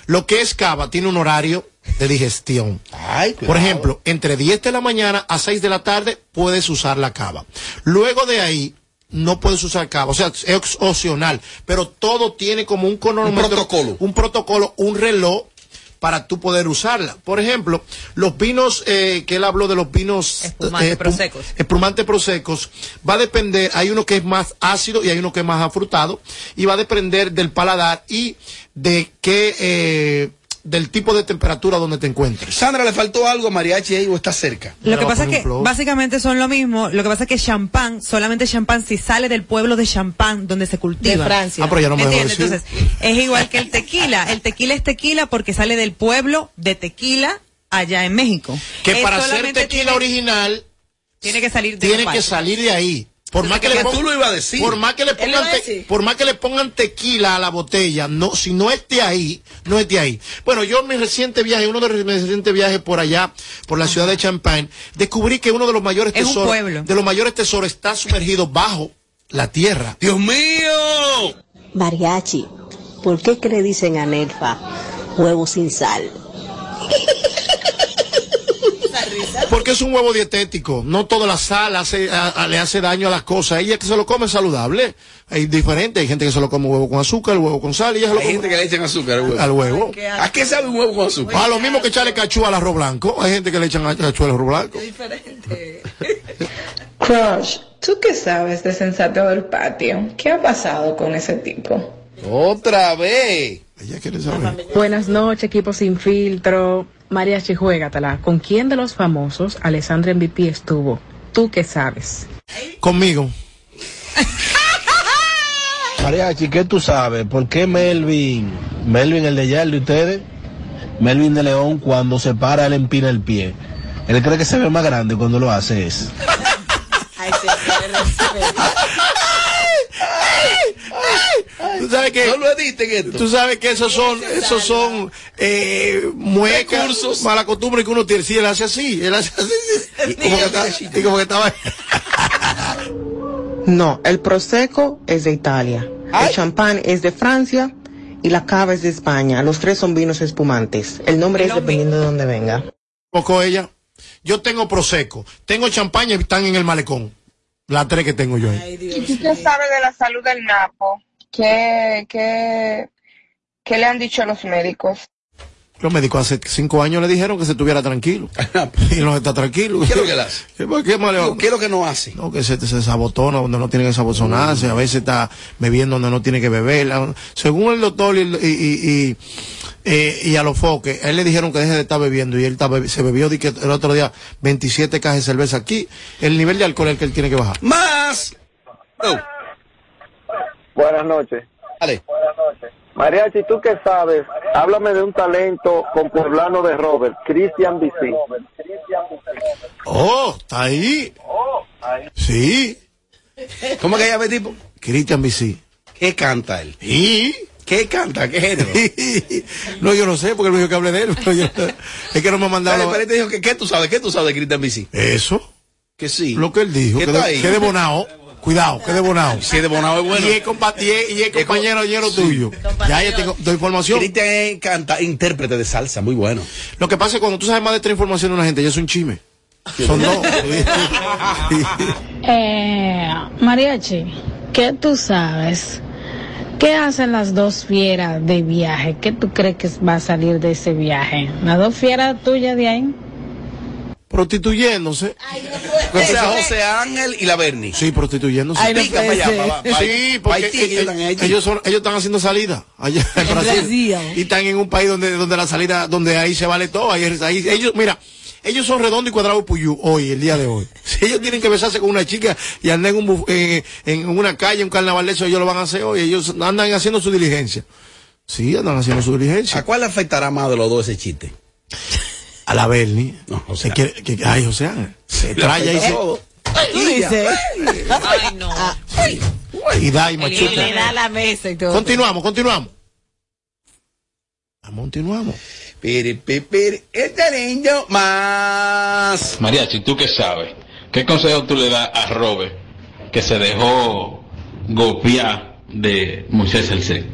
lo que es cava tiene un horario de digestión. Por ejemplo, entre 10 de la mañana a 6 de la tarde puedes usar la cava. Luego de ahí no puedes usar cava, o sea, es opcional, pero todo tiene como un cronómetro, protocolo. un protocolo, un reloj para tú poder usarla. Por ejemplo, los vinos, eh, que él habló de los vinos Espumantes, espum- prosecos. espumantes prosecos, va a depender, hay uno que es más ácido y hay uno que es más afrutado, y va a depender del paladar y de qué, eh, del tipo de temperatura donde te encuentres. Sandra, ¿le faltó algo a Mariachi ahí o está cerca? Lo que pasa es que básicamente son lo mismo. Lo que pasa es que champán, solamente champán si sale del pueblo de champán donde se cultiva. De Francia. Ah, pero ya no me dejó ¿Entiendes? decir. Entonces, es igual que el tequila. El tequila es tequila porque sale del pueblo de tequila allá en México. Que Es para solamente tequila tiene- original tiene que salir de tiene que salir de ahí. Por más que, le que pongan, tú lo ibas a decir. Por más que le pongan, te- por más que le pongan tequila a la botella, no, si no es de ahí, no es de ahí. Bueno, yo en mi reciente viaje, uno de mis recientes viajes por allá, por la ciudad de Champagne, descubrí que uno de los mayores Es tesoros, de los mayores tesoros está sumergido bajo la tierra. ¡Dios mío! Mariachi, ¿por qué que le dicen a Nelfa huevo sin sal? Porque es un huevo dietético. No toda la sal hace, a- a- le hace daño a las cosas. Ella que se lo come es saludable. Hay diferente. Hay gente que se lo come huevo con azúcar, huevo con sal y ella se lo Hay come gente que le echan azúcar al huevo. al huevo. ¿A qué sabe un huevo con azúcar? A lo mismo que echarle cachú al arroz blanco. Hay gente que le echan a- cachú al arroz blanco. [laughs] Crush, ¿tú qué sabes de Sensato del Patio? ¿Qué ha pasado con ese tipo? Otra vez. Ella quiere saber. Buenas noches, equipo sin filtro. Mariachi, juégatela. ¿Con quién de los famosos Alessandra MVP estuvo? ¿Tú qué sabes? Conmigo. [laughs] Mariachi, ¿qué tú sabes? ¿Por qué Melvin, Melvin el de allá, el de ustedes, Melvin de León cuando se para él empina el pie? Él cree que se ve más grande cuando lo hace es. [laughs] Tú sabes que, No lo editen esto. tú sabes que esos son, esos son eh, muecas, Recursos. mala costumbre que uno tiene. Sí, él hace así, él hace así. [laughs] Y como que, está- y como que estaba. No, el Prosecco es de Italia, el champán es de Francia y la cava es de España. Los tres son vinos espumantes. El nombre es dependiendo de dónde venga. Poco ella. Yo tengo prosecco, tengo champaña y están en el malecón. Las tres que tengo yo ahí. ¿Y tú qué sabes de la salud del Napo? ¿Qué, qué, qué le han dicho los médicos? Los médicos hace cinco años le dijeron que se estuviera tranquilo. [laughs] y no está tranquilo. ¿Qué es lo que él hace? [laughs] ¿Qué, qué le ¿Qué es lo que no hace? No, que se, se sabotona donde no tiene que sabotonarse, a veces está bebiendo donde no tiene que beber. Según el doctor y, y, y, y, eh, y a los foques, él le dijeron que deje de estar bebiendo y él está bebi- se bebió que el otro día 27 cajas de cerveza aquí. El nivel de alcohol es el que él tiene que bajar. ¡Más! Oh, Buenas noches. dale. Mariachi, ¿tú qué sabes? Háblame de un talento con poblano de Robert, Christian BC. Oh, está ahí. Sí. ¿Cómo que llama el tipo? Christian BC. ¿Qué canta él? ¿Y? ¿Qué canta? ¿Qué género? no, yo no sé, porque él me dijo que hable de él. pero [laughs] yo- es que no me ha mandado. Dale, pero él te dijo que ¿qué tú sabes? ¿Qué tú sabes de Cristian Bici? Eso. Que sí. Lo que él dijo. ¿Qué Que está de, ahí? que de Bonao. Cuidado, que de Bonao. Si es de Bonao es bueno. Y es, compa- y es- y es compañero lleno tuyo. Ya, ya tengo tengo información. Cristian es canta, intérprete de salsa, muy bueno. Lo que pasa es que cuando tú sabes más de tres informaciones de una gente, ya es un chisme. Son dos. [laughs] Eh, Mariachi, ¿qué tú sabes? ¿Qué hacen las dos fieras de viaje? ¿Qué tú crees que va a salir de ese viaje? ¿Las dos fieras tuyas de ahí? Prostituyéndose. O sea, José Ángel y la Berni. Sí, prostituyéndose. Ay, no Pica para allá, ser. pa- pa- sí, porque eh, ellos en Haití. ellos, son- ellos están haciendo salida allá en En Brasil. Brasil. Y están en un país donde, donde la salida, donde ahí se vale todo. Ahí, ahí- ellos, mira, ellos son redondos y cuadrados puyú hoy, el día de hoy. [laughs] Si ellos tienen que besarse con una chica y andar en, un, buf- eh, en una calle, un carnaval de eso, ellos lo van a hacer hoy. Ellos andan haciendo su diligencia. Sí, andan haciendo su diligencia. ¿A cuál le afectará más de los dos ese chiste? A la Berni. Se quiere, que, ay, José Ángel. Se ahí. afecta se- todo. Tú dices. Ay, no. Y da y Y machuca. le da la mesa y todo. Continuamos, continuamos. Vamos, continuamos. Piri, pi, piri, este niño más. Mariachi, ¿tú qué sabes? ¿Qué consejo tú le das a Robert que se dejó golpear de Moisés el C?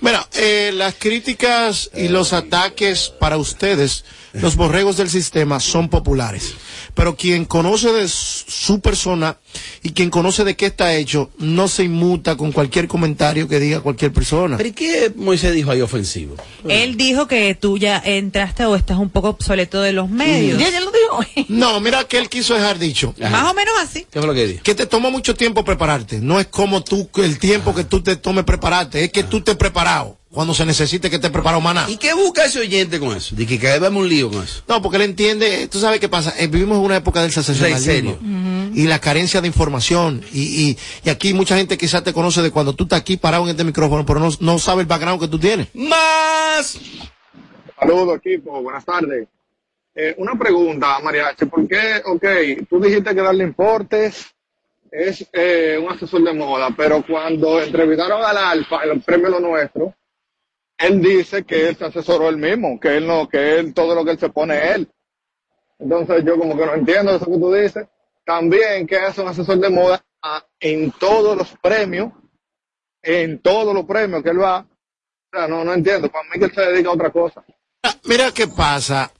Mira, eh, las críticas y los ataques para ustedes, los borregos del sistema, son populares. Pero quien conoce de su persona y quien conoce de qué está hecho, no se inmuta con cualquier comentario que diga cualquier persona. ¿Pero y qué Moisés dijo ahí ofensivo? Él dijo que tú ya entraste o estás un poco obsoleto de los medios. Ya, ya lo dijo. No, mira que él quiso dejar dicho. Más o menos así. ¿Qué fue lo que dijo? Que te toma mucho tiempo prepararte. No es como tú, el tiempo que tú te tomes prepararte. Es que tú estés preparado. Cuando se necesite que estés preparado, maná. ¿Y qué busca ese oyente con eso? De que cada vez vemos un lío con eso. No, porque él entiende, tú sabes qué pasa, Eh, vivimos en una época del sensacionalismo serio. y la carencia de información y, y, y aquí mucha gente quizás te conoce de cuando tú estás aquí parado en este micrófono, pero no, no sabe el background que tú tienes. Más. Saludos equipo, buenas tardes. Eh, una pregunta, Mariachi, ¿por qué, ok, tú dijiste que darle importes es eh, un asesor de moda, pero cuando entrevistaron al Alfa, el premio Lo Nuestro, él dice que él se asesoró él mismo, que él no, que él, todo lo que él se pone es él. Entonces yo como que no entiendo eso que tú dices. También que hace un asesor de moda ah, en todos los premios, en todos los premios que él va. O sea, no, no entiendo. Para mí que él se dedica a otra cosa. Mira qué pasa,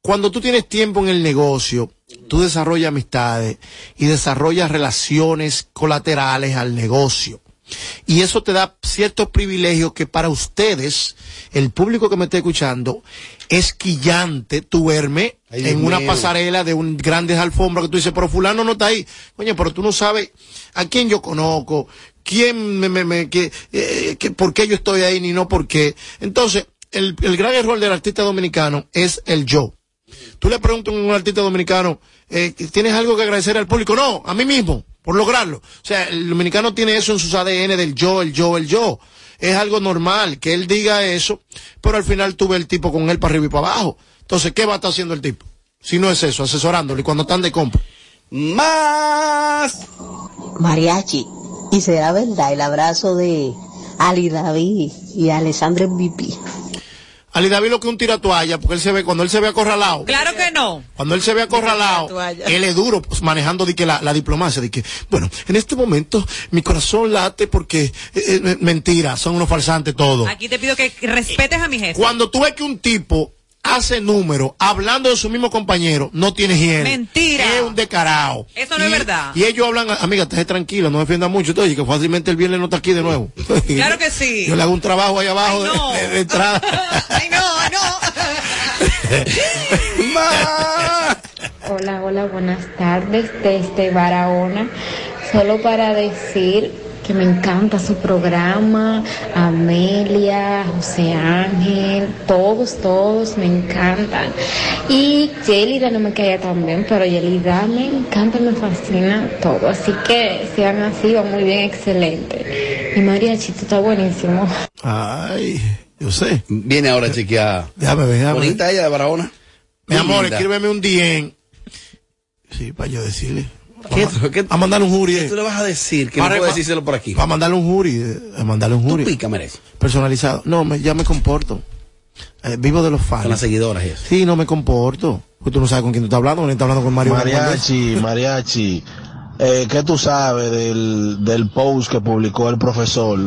cuando tú tienes tiempo en el negocio, tú desarrollas amistades y desarrollas relaciones colaterales al negocio. Y eso te da ciertos privilegios que para ustedes, el público que me está escuchando, es quillante tu verme Ay, en una mío. pasarela de un grandes alfombras que tú dices, pero fulano no está ahí. Coño, pero tú no sabes a quién yo conozco, quién me, me, me- que, eh, que- por qué yo estoy ahí ni no por qué. Entonces, el, el gran error del artista dominicano es el yo. Tú le preguntas a un artista dominicano, eh, ¿tienes algo que agradecer al público? No, a mí mismo, por lograrlo. O sea, el dominicano tiene eso en sus ADN del yo, el yo, el yo. Es algo normal que él diga eso, pero al final tú ves el tipo con él para arriba y para abajo. Entonces, ¿qué va a estar haciendo el tipo? Si no es eso, asesorándolo y cuando están de compra. Más. Mariachi, ¿y será verdad el abrazo de Ali David y Alessandra MVP? Ali David lo que un tira toalla, porque él se ve, cuando él se ve acorralado, Claro que no. Cuando él se ve acorralado, él es duro pues, manejando de que la, la diplomacia, de que, bueno, en este momento mi corazón late porque, eh, eh, mentira, son unos falsantes todos. Aquí te pido que respetes a mi jefe. Cuando tú ves que un tipo hace número hablando de su mismo compañero, no tiene higiene. Mentira. Es un descarado. Eso no es verdad. Y ellos hablan, amiga, estés tranquila, no defienda mucho. Entonces, que fácilmente el viernes no está aquí de nuevo. [laughs] Claro que sí. Yo le hago un trabajo ahí abajo de- de, de entrada. [laughs] Ay, no, [laughs] Hola, hola, buenas tardes desde Barahona. Solo para decir que me encanta su programa, Amelia, José Ángel, todos, todos me encantan. Y Yelida no me caía tan bien, pero Yelida me encanta, me fascina todo. Así que sigan así, va muy bien, excelente. Y Mariachi, tú estás buenísimo. Ay, yo sé. Viene ahora a chequear. Déjame ver, déjame. Bonita ella de Barahona. Mi Muy amor, linda. escríbeme un DM. Sí, para yo decirle. ¿Qué, qué, A mandarle un jury. qué tú le vas a decir? Que no Para- puedo pa- decírselo por aquí. Para mandarle un jury. eh, A mandarle un jury. pica, merece. Personalizado. No, me, ya me comporto. Eh, vivo de los fans. Con las seguidoras y eso. Sí, no me comporto. Porque tú no sabes con quién tú estás hablando. No estás hablando con Mario Mariachi, mariachi. Eh, ¿Qué tú sabes del, del post que publicó el profesor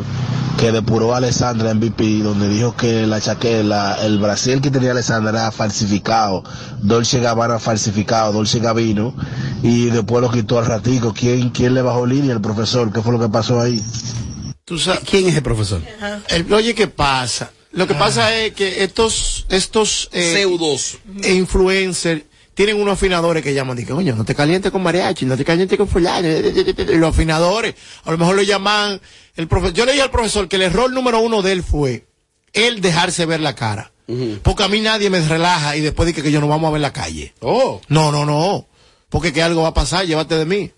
que depuró a Alessandra MVP, donde dijo que la chaqueta, el Brasil que tenía Alessandra era falsificado, Dolce Gabbana falsificado, Dolce Gabino, y después lo quitó al ratico. ¿Quién, quién le bajó línea? El profesor. ¿Qué fue lo que pasó ahí? ¿Tú sabes? ¿Quién es el profesor? El- oye, ¿qué pasa? Lo que pasa es que estos, estos eh, Pseudos. influencers tienen unos afinadores que llaman, dicen, coño, no te calientes con mariachi, no te calientes con fulano, y los afinadores, a lo mejor lo llaman, el profesor, yo le dije al profesor que el error número uno de él fue el dejarse ver la cara. Porque a mí nadie me relaja y después dice que yo no vamos a ver la calle. Oh. No, no, no. Porque que algo va a pasar, llévate de mí.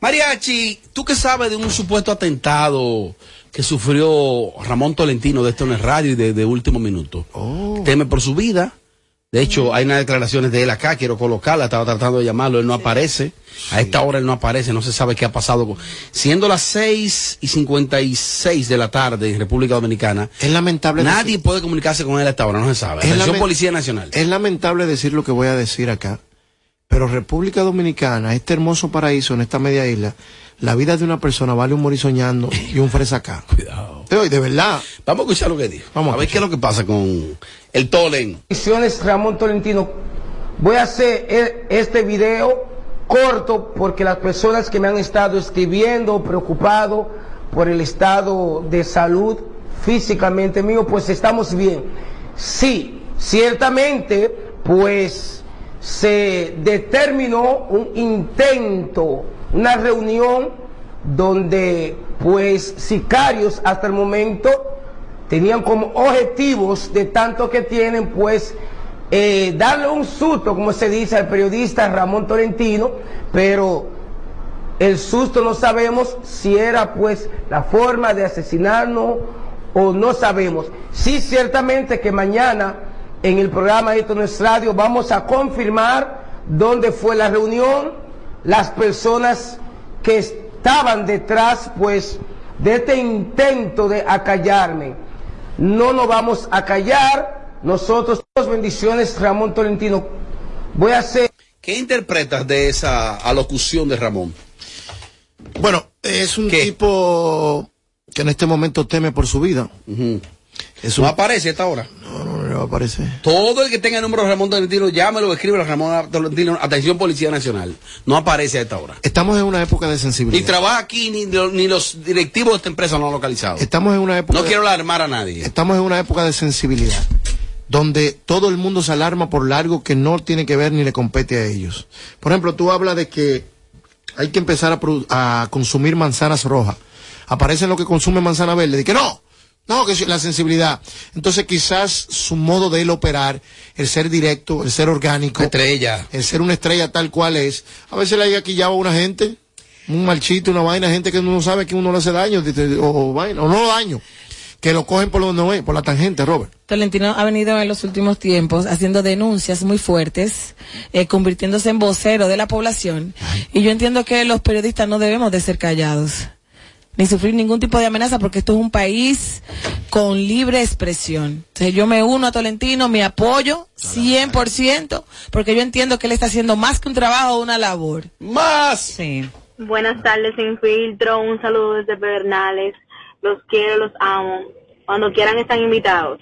Mariachi, ¿tú qué sabes de un supuesto atentado que sufrió Ramón Tolentino de esto en el radio y de, de último minuto? Teme por su vida. De hecho, hay unas declaraciones de él acá, quiero colocarla, estaba tratando de llamarlo, él no aparece. A esta hora él no aparece, no se sabe qué ha pasado. Siendo las 6 y 56 de la tarde en República Dominicana, Es lamentable. nadie puede comunicarse con él a esta hora, no se sabe. Es Atención Policía Nacional. Es lamentable decir lo que voy a decir acá, pero República Dominicana, este hermoso paraíso en esta media isla, la vida de una persona vale un morisoñando y un fresacá. [laughs] Cuidado. De verdad. Vamos a escuchar lo que dijo. Vamos a ver qué es lo que pasa con el Tolen. Ramón Tolentino. Voy a hacer e- este video corto porque las personas que me han estado escribiendo, preocupado por el estado de salud físicamente mío, pues estamos bien. Sí, ciertamente, pues se determinó un intento, una reunión donde pues sicarios hasta el momento tenían como objetivos de tanto que tienen, pues, eh, darle un susto, como se dice al periodista Ramón Tolentino, pero el susto no sabemos si era pues la forma de asesinarnos o no sabemos. Sí, ciertamente que mañana en el programa Esto no es radio vamos a confirmar dónde fue la reunión, las personas que estaban detrás pues de este intento de acallarme. No nos vamos a callar, nosotros, bendiciones Ramón Tolentino. Voy a hacer... ¿Qué interpretas de esa alocución de Ramón? Bueno, es un tipo que en este momento teme por su vida. No aparece a esta hora. No, no, no aparece. Todo el que tenga el número de Ramón Tolentino, llámelo, escríbelo a Ramón Tolentino, atención Policía Nacional. No aparece a esta hora. Estamos en una época de Ni sensibilidad. trabaja aquí, ni, ni los directivos de esta empresa lo han localizado. Estamos en una época. No de- quiero alarmar a nadie. Estamos en una época de sensibilidad, donde todo el mundo se alarma por algo que no tiene que ver ni le compete a ellos. Por ejemplo, tú hablas de que hay que empezar a, consumir manzanas rojas. Aparecen los que consumen manzana verde. Dice que no, no, que es la sensibilidad. Entonces quizás su modo de él operar, el ser directo, el ser orgánico. Estrella. El ser una estrella tal cual es. A veces le haya quillado a una gente, un marchito, una vaina, gente que uno no sabe que uno le hace daño, o, o vaina, o no daño. Que lo cogen por donde no es, por la tangente, Robert. Tolentino ha venido en los últimos tiempos haciendo denuncias muy fuertes, eh, convirtiéndose en vocero de la población. Y yo entiendo que los periodistas no debemos de ser callados, ni sufrir ningún tipo de amenaza, porque esto es un país con libre expresión. Entonces yo me uno a Tolentino, me apoyo 100%, porque yo entiendo que él está haciendo más que un trabajo, una labor. ¡Más! Sí. Buenas tardes, Sin Filtro. Un saludo desde Pedernales. Los quiero, los amo. Cuando quieran están invitados.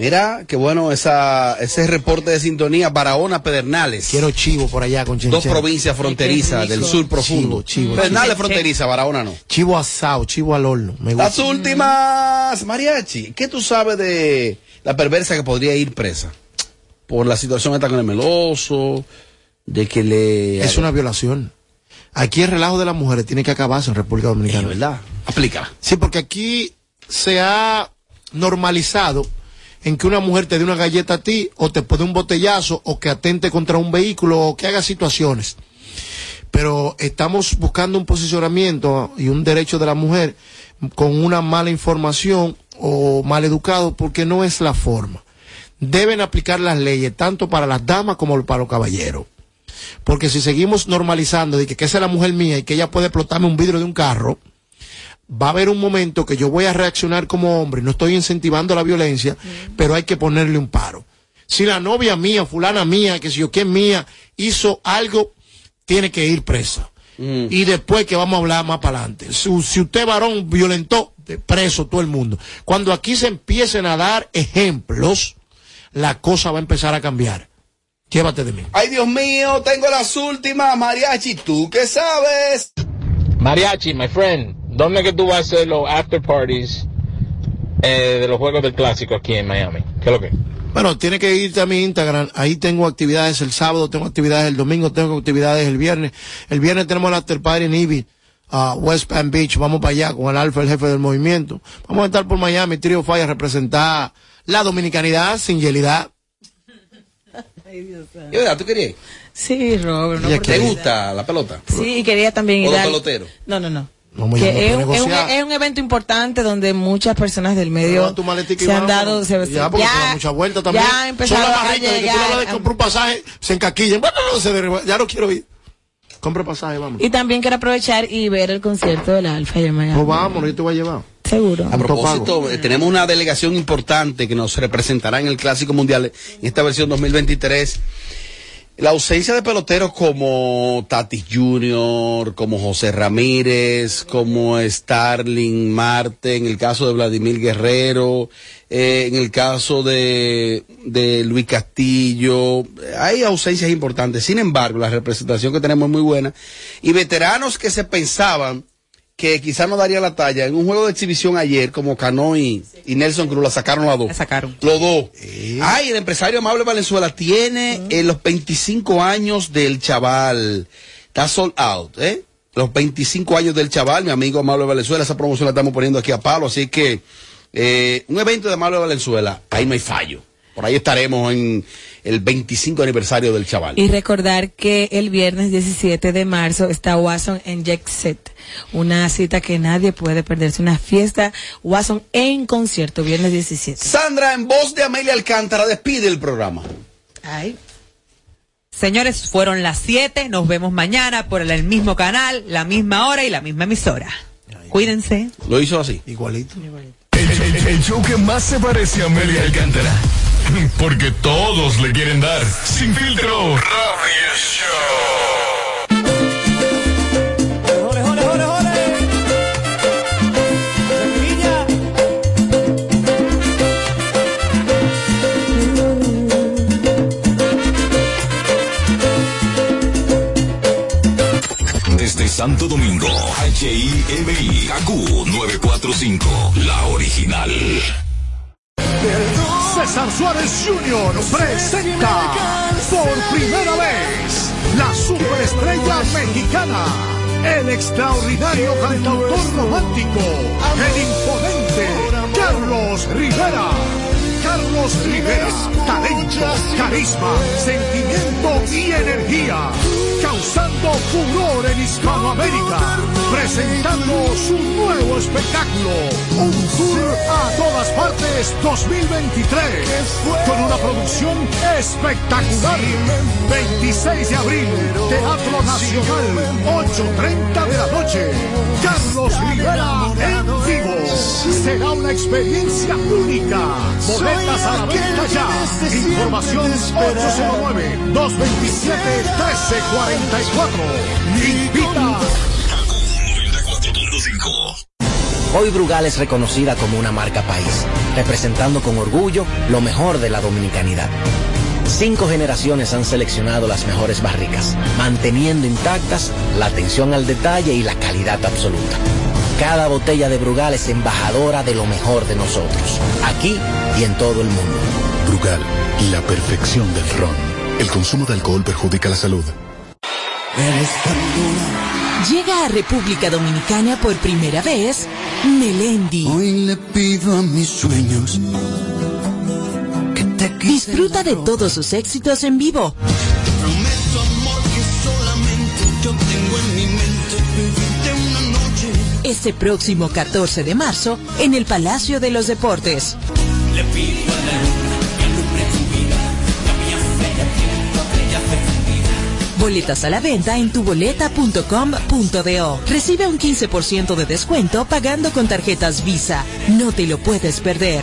Mira, qué bueno esa, ese reporte de sintonía Barahona Pedernales. Quiero chivo por allá con Dos provincias fronterizas del sur profundo. Chivo, chivo, Pedernales chivo. fronteriza, Barahona no. Chivo asado, chivo al horno. Me Las gusta. últimas, Mariachi. ¿Qué tú sabes de la perversa que podría ir presa? Por la situación esta con el meloso, de que le... Es una violación. Aquí el relajo de las mujeres tiene que acabarse en República Dominicana. ¿verdad? Aplica. Sí, porque aquí se ha normalizado en que una mujer te dé una galleta a ti, o te pone un botellazo, o que atente contra un vehículo, o que haga situaciones. Pero estamos buscando un posicionamiento y un derecho de la mujer con una mala información o mal educado, porque no es la forma. Deben aplicar las leyes tanto para las damas como para los caballeros. Porque si seguimos normalizando de que, que esa es la mujer mía y que ella puede explotarme un vidrio de un carro, va a haber un momento que yo voy a reaccionar como hombre, no estoy incentivando la violencia, pero hay que ponerle un paro. Si la novia mía, fulana mía, que si yo quién mía, hizo algo, tiene que ir presa. y después que vamos a hablar más para adelante. Si, si usted varón violentó, de preso todo el mundo. Cuando aquí se empiecen a dar ejemplos, la cosa va a empezar a cambiar. Llévate de mí. Ay, Dios mío, tengo las últimas, Mariachi. ¿Tú qué sabes? Mariachi, my friend, ¿dónde que tú vas a hacer los after parties eh, de los juegos del clásico aquí en Miami? ¿Qué es lo que? Bueno, tiene que irte a mi Instagram. Ahí tengo actividades el sábado, tengo actividades el domingo, tengo actividades el viernes. El viernes tenemos el after party en Ibi, a West Palm Beach. Vamos para allá con el Alfa, el jefe del movimiento. Vamos a estar por Miami, Trio Fire, a representar la dominicanidad sin yelidad. ¿Y verdad, tú querías? Sí, Robert. ¿Te gusta la pelota? Sí, y quería también ir ¿O peloteros? No, no, no. Vamos Que ya, es, un- es un, negociar. es un evento importante donde muchas personas del medio se han dado, se, ya, porque se da mucha vuelta también. ya ha empezado Son las a de que tú le de comprar un pasaje, se encaquillan. Bueno, no, se derriba- ya no quiero ir. Compra pasaje, vamos. Y también quiero aprovechar y ver el concierto del Alfa y Miami. Pues vámonos, yo te voy a llevar. Seguro. A propósito, eh, tenemos una delegación importante que nos representará en el Clásico Mundial en esta versión 2023. La ausencia de peloteros como Tatis Jr., como José Ramírez, como Starling Marte, en el caso de Vladimir Guerrero, eh, en el caso de, de Luis Castillo, hay ausencias importantes. Sin embargo, la representación que tenemos es muy buena. Y veteranos que se pensaban que quizás no daría la talla. En un juego de exhibición ayer, como Cano y, y Nelson Cruz, la sacaron las dos. La sacaron. Los dos. Ay, el empresario Amable Valenzuela tiene eh, los 25 años del chaval. Está sold out, ¿eh? Los 25 años del chaval, mi amigo Amable Valenzuela. Esa promoción la estamos poniendo aquí a palo. Así que, eh, un evento de Amable Valenzuela, ahí no hay fallo. Por ahí estaremos en el 25 aniversario del chaval. Y recordar que el viernes 17 de marzo está Watson en Jet Set. Una cita que nadie puede perderse. Una fiesta Watson en concierto, viernes 17. Sandra, en voz de Amelia Alcántara, despide el programa. Ay. Señores, fueron las 7. Nos vemos mañana por el mismo canal, la misma hora y la misma emisora. Cuídense. Lo hizo así. Igualito. El, show que más se parece a Amelia Alcántara. [laughs] Porque todos le quieren dar. Sin filtro. Radio Desde Santo Domingo, HIMI, KQ 945, la original. César Suárez Jr. presenta por primera vez la superestrella mexicana, el extraordinario cantautor romántico, el imponente Carlos Rivera. Carlos Rivera, talento, carisma, sentimiento y energía, causando furor en Hispanoamérica, presentando su nuevo espectáculo, un tour a todas partes 2023, con una producción espectacular. 26 de abril, Teatro Nacional, 8.30 de la noche. Carlos Rivera vivo. Será una experiencia única. Boletas a la venta ya. Información 809-227-1344. Invita. Hoy Brugal es reconocida como una marca país, representando con orgullo lo mejor de la dominicanidad. Cinco generaciones han seleccionado las mejores barricas, manteniendo intactas la atención al detalle y la calidad absoluta. Cada botella de Brugal es embajadora de lo mejor de nosotros, aquí y en todo el mundo. Brugal, la perfección del ron. El consumo de alcohol perjudica la salud. Llega a República Dominicana por primera vez Melendi. Hoy le pido a mis sueños Disfruta de todos sus éxitos en vivo. Prometo amor que solamente yo tengo en mi mente. Este próximo 14 de marzo en el Palacio de los Deportes. Le pido a la luna que alumbre tu vida. La mía bella tiene botella defendida. Boletas a la venta en tuboleta.com.do. Recibe un 15% de descuento pagando con tarjetas Visa. No te lo puedes perder.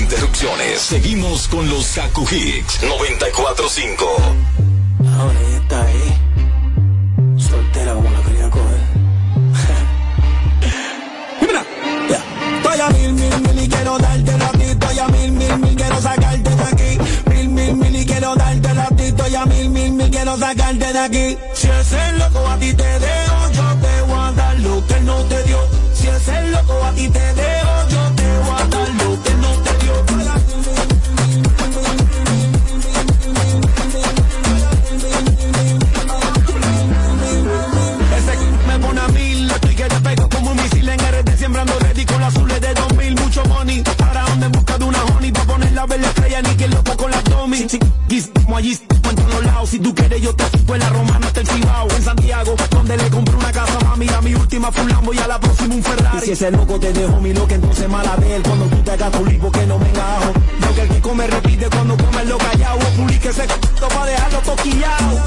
interrupciones. Seguimos con los Kaku Hicks 945. Ahora ella está ahí. Soltera como la quería coger. [laughs] Mira, yeah. estoy mil, mil, mil y quiero darte la Estoy a mil, mil, mil, quiero sacarte de aquí. Mil, mil, mil y quiero darte la Estoy mil, mil, mil, quiero sacarte de aquí. Si es el loco a ti te dejo, yo te voy a dar lo que no te dio. Si es el loco a ti te dejo te la romana hasta el Cibao, en Santiago, donde le compré una casa, mami, a mi última fue un Lambo y a la próxima un Ferrari. Y si ese loco te dejó mi loca, entonces mala de cuando tú te hagas tu que no me engajo. Lo que el que come repite cuando come lo callado, o publique ese c***o pa' dejarlo toquillao.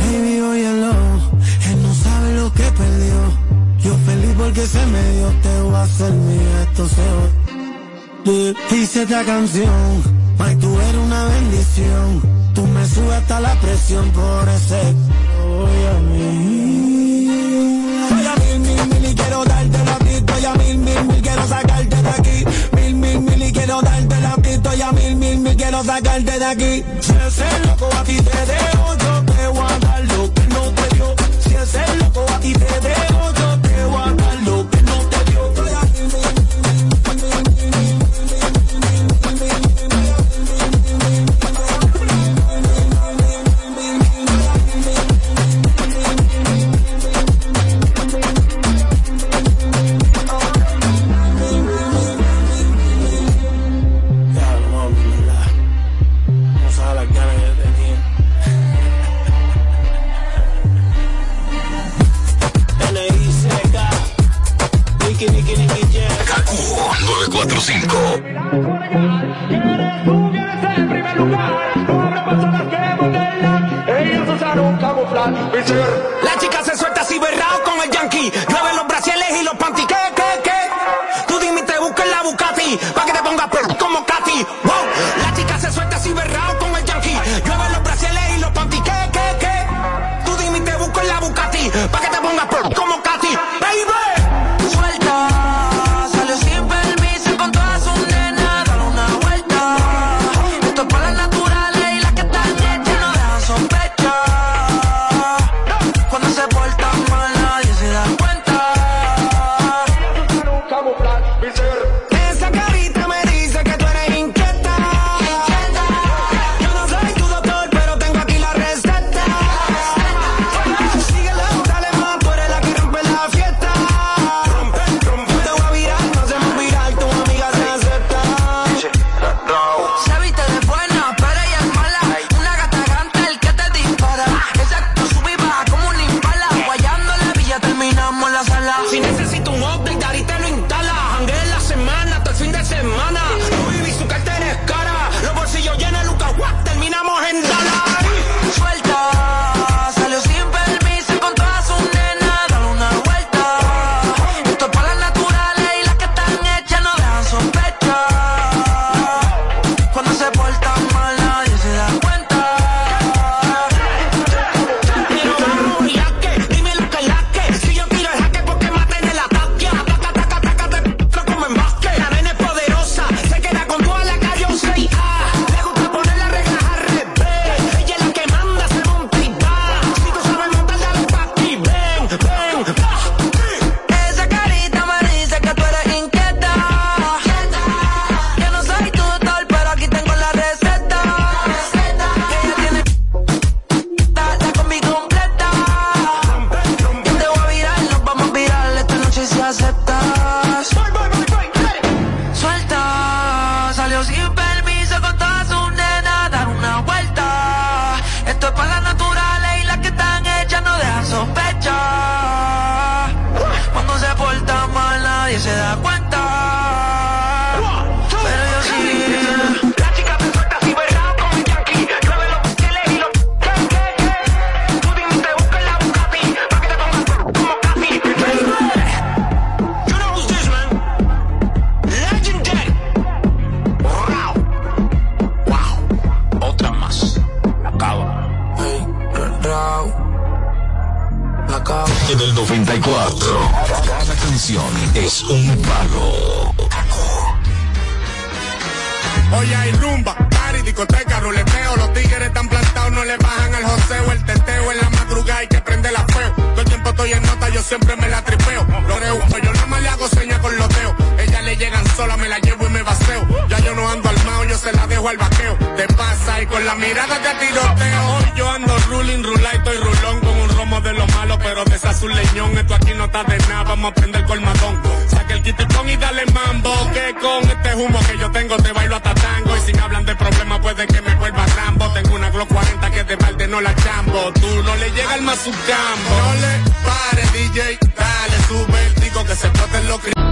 Baby, hoy él no sabe lo que perdió. Yo feliz porque se me dio, te voy a servir entonces hice esta canción. Ay, tú eres una bendición. Tú me subes hasta la presión por ese. Voy a mí. Voy a mil, mil, mil y quiero darte la pista. Voy a mil, mil, mil, quiero sacarte de aquí. Mil, mil, mil y quiero darte la pista. Voy a mil, mil, mil, quiero sacarte de aquí. Si ese loco a ti te dejo, yo te voy a dar lo que no te dio. Si ese loco a ti te dejo.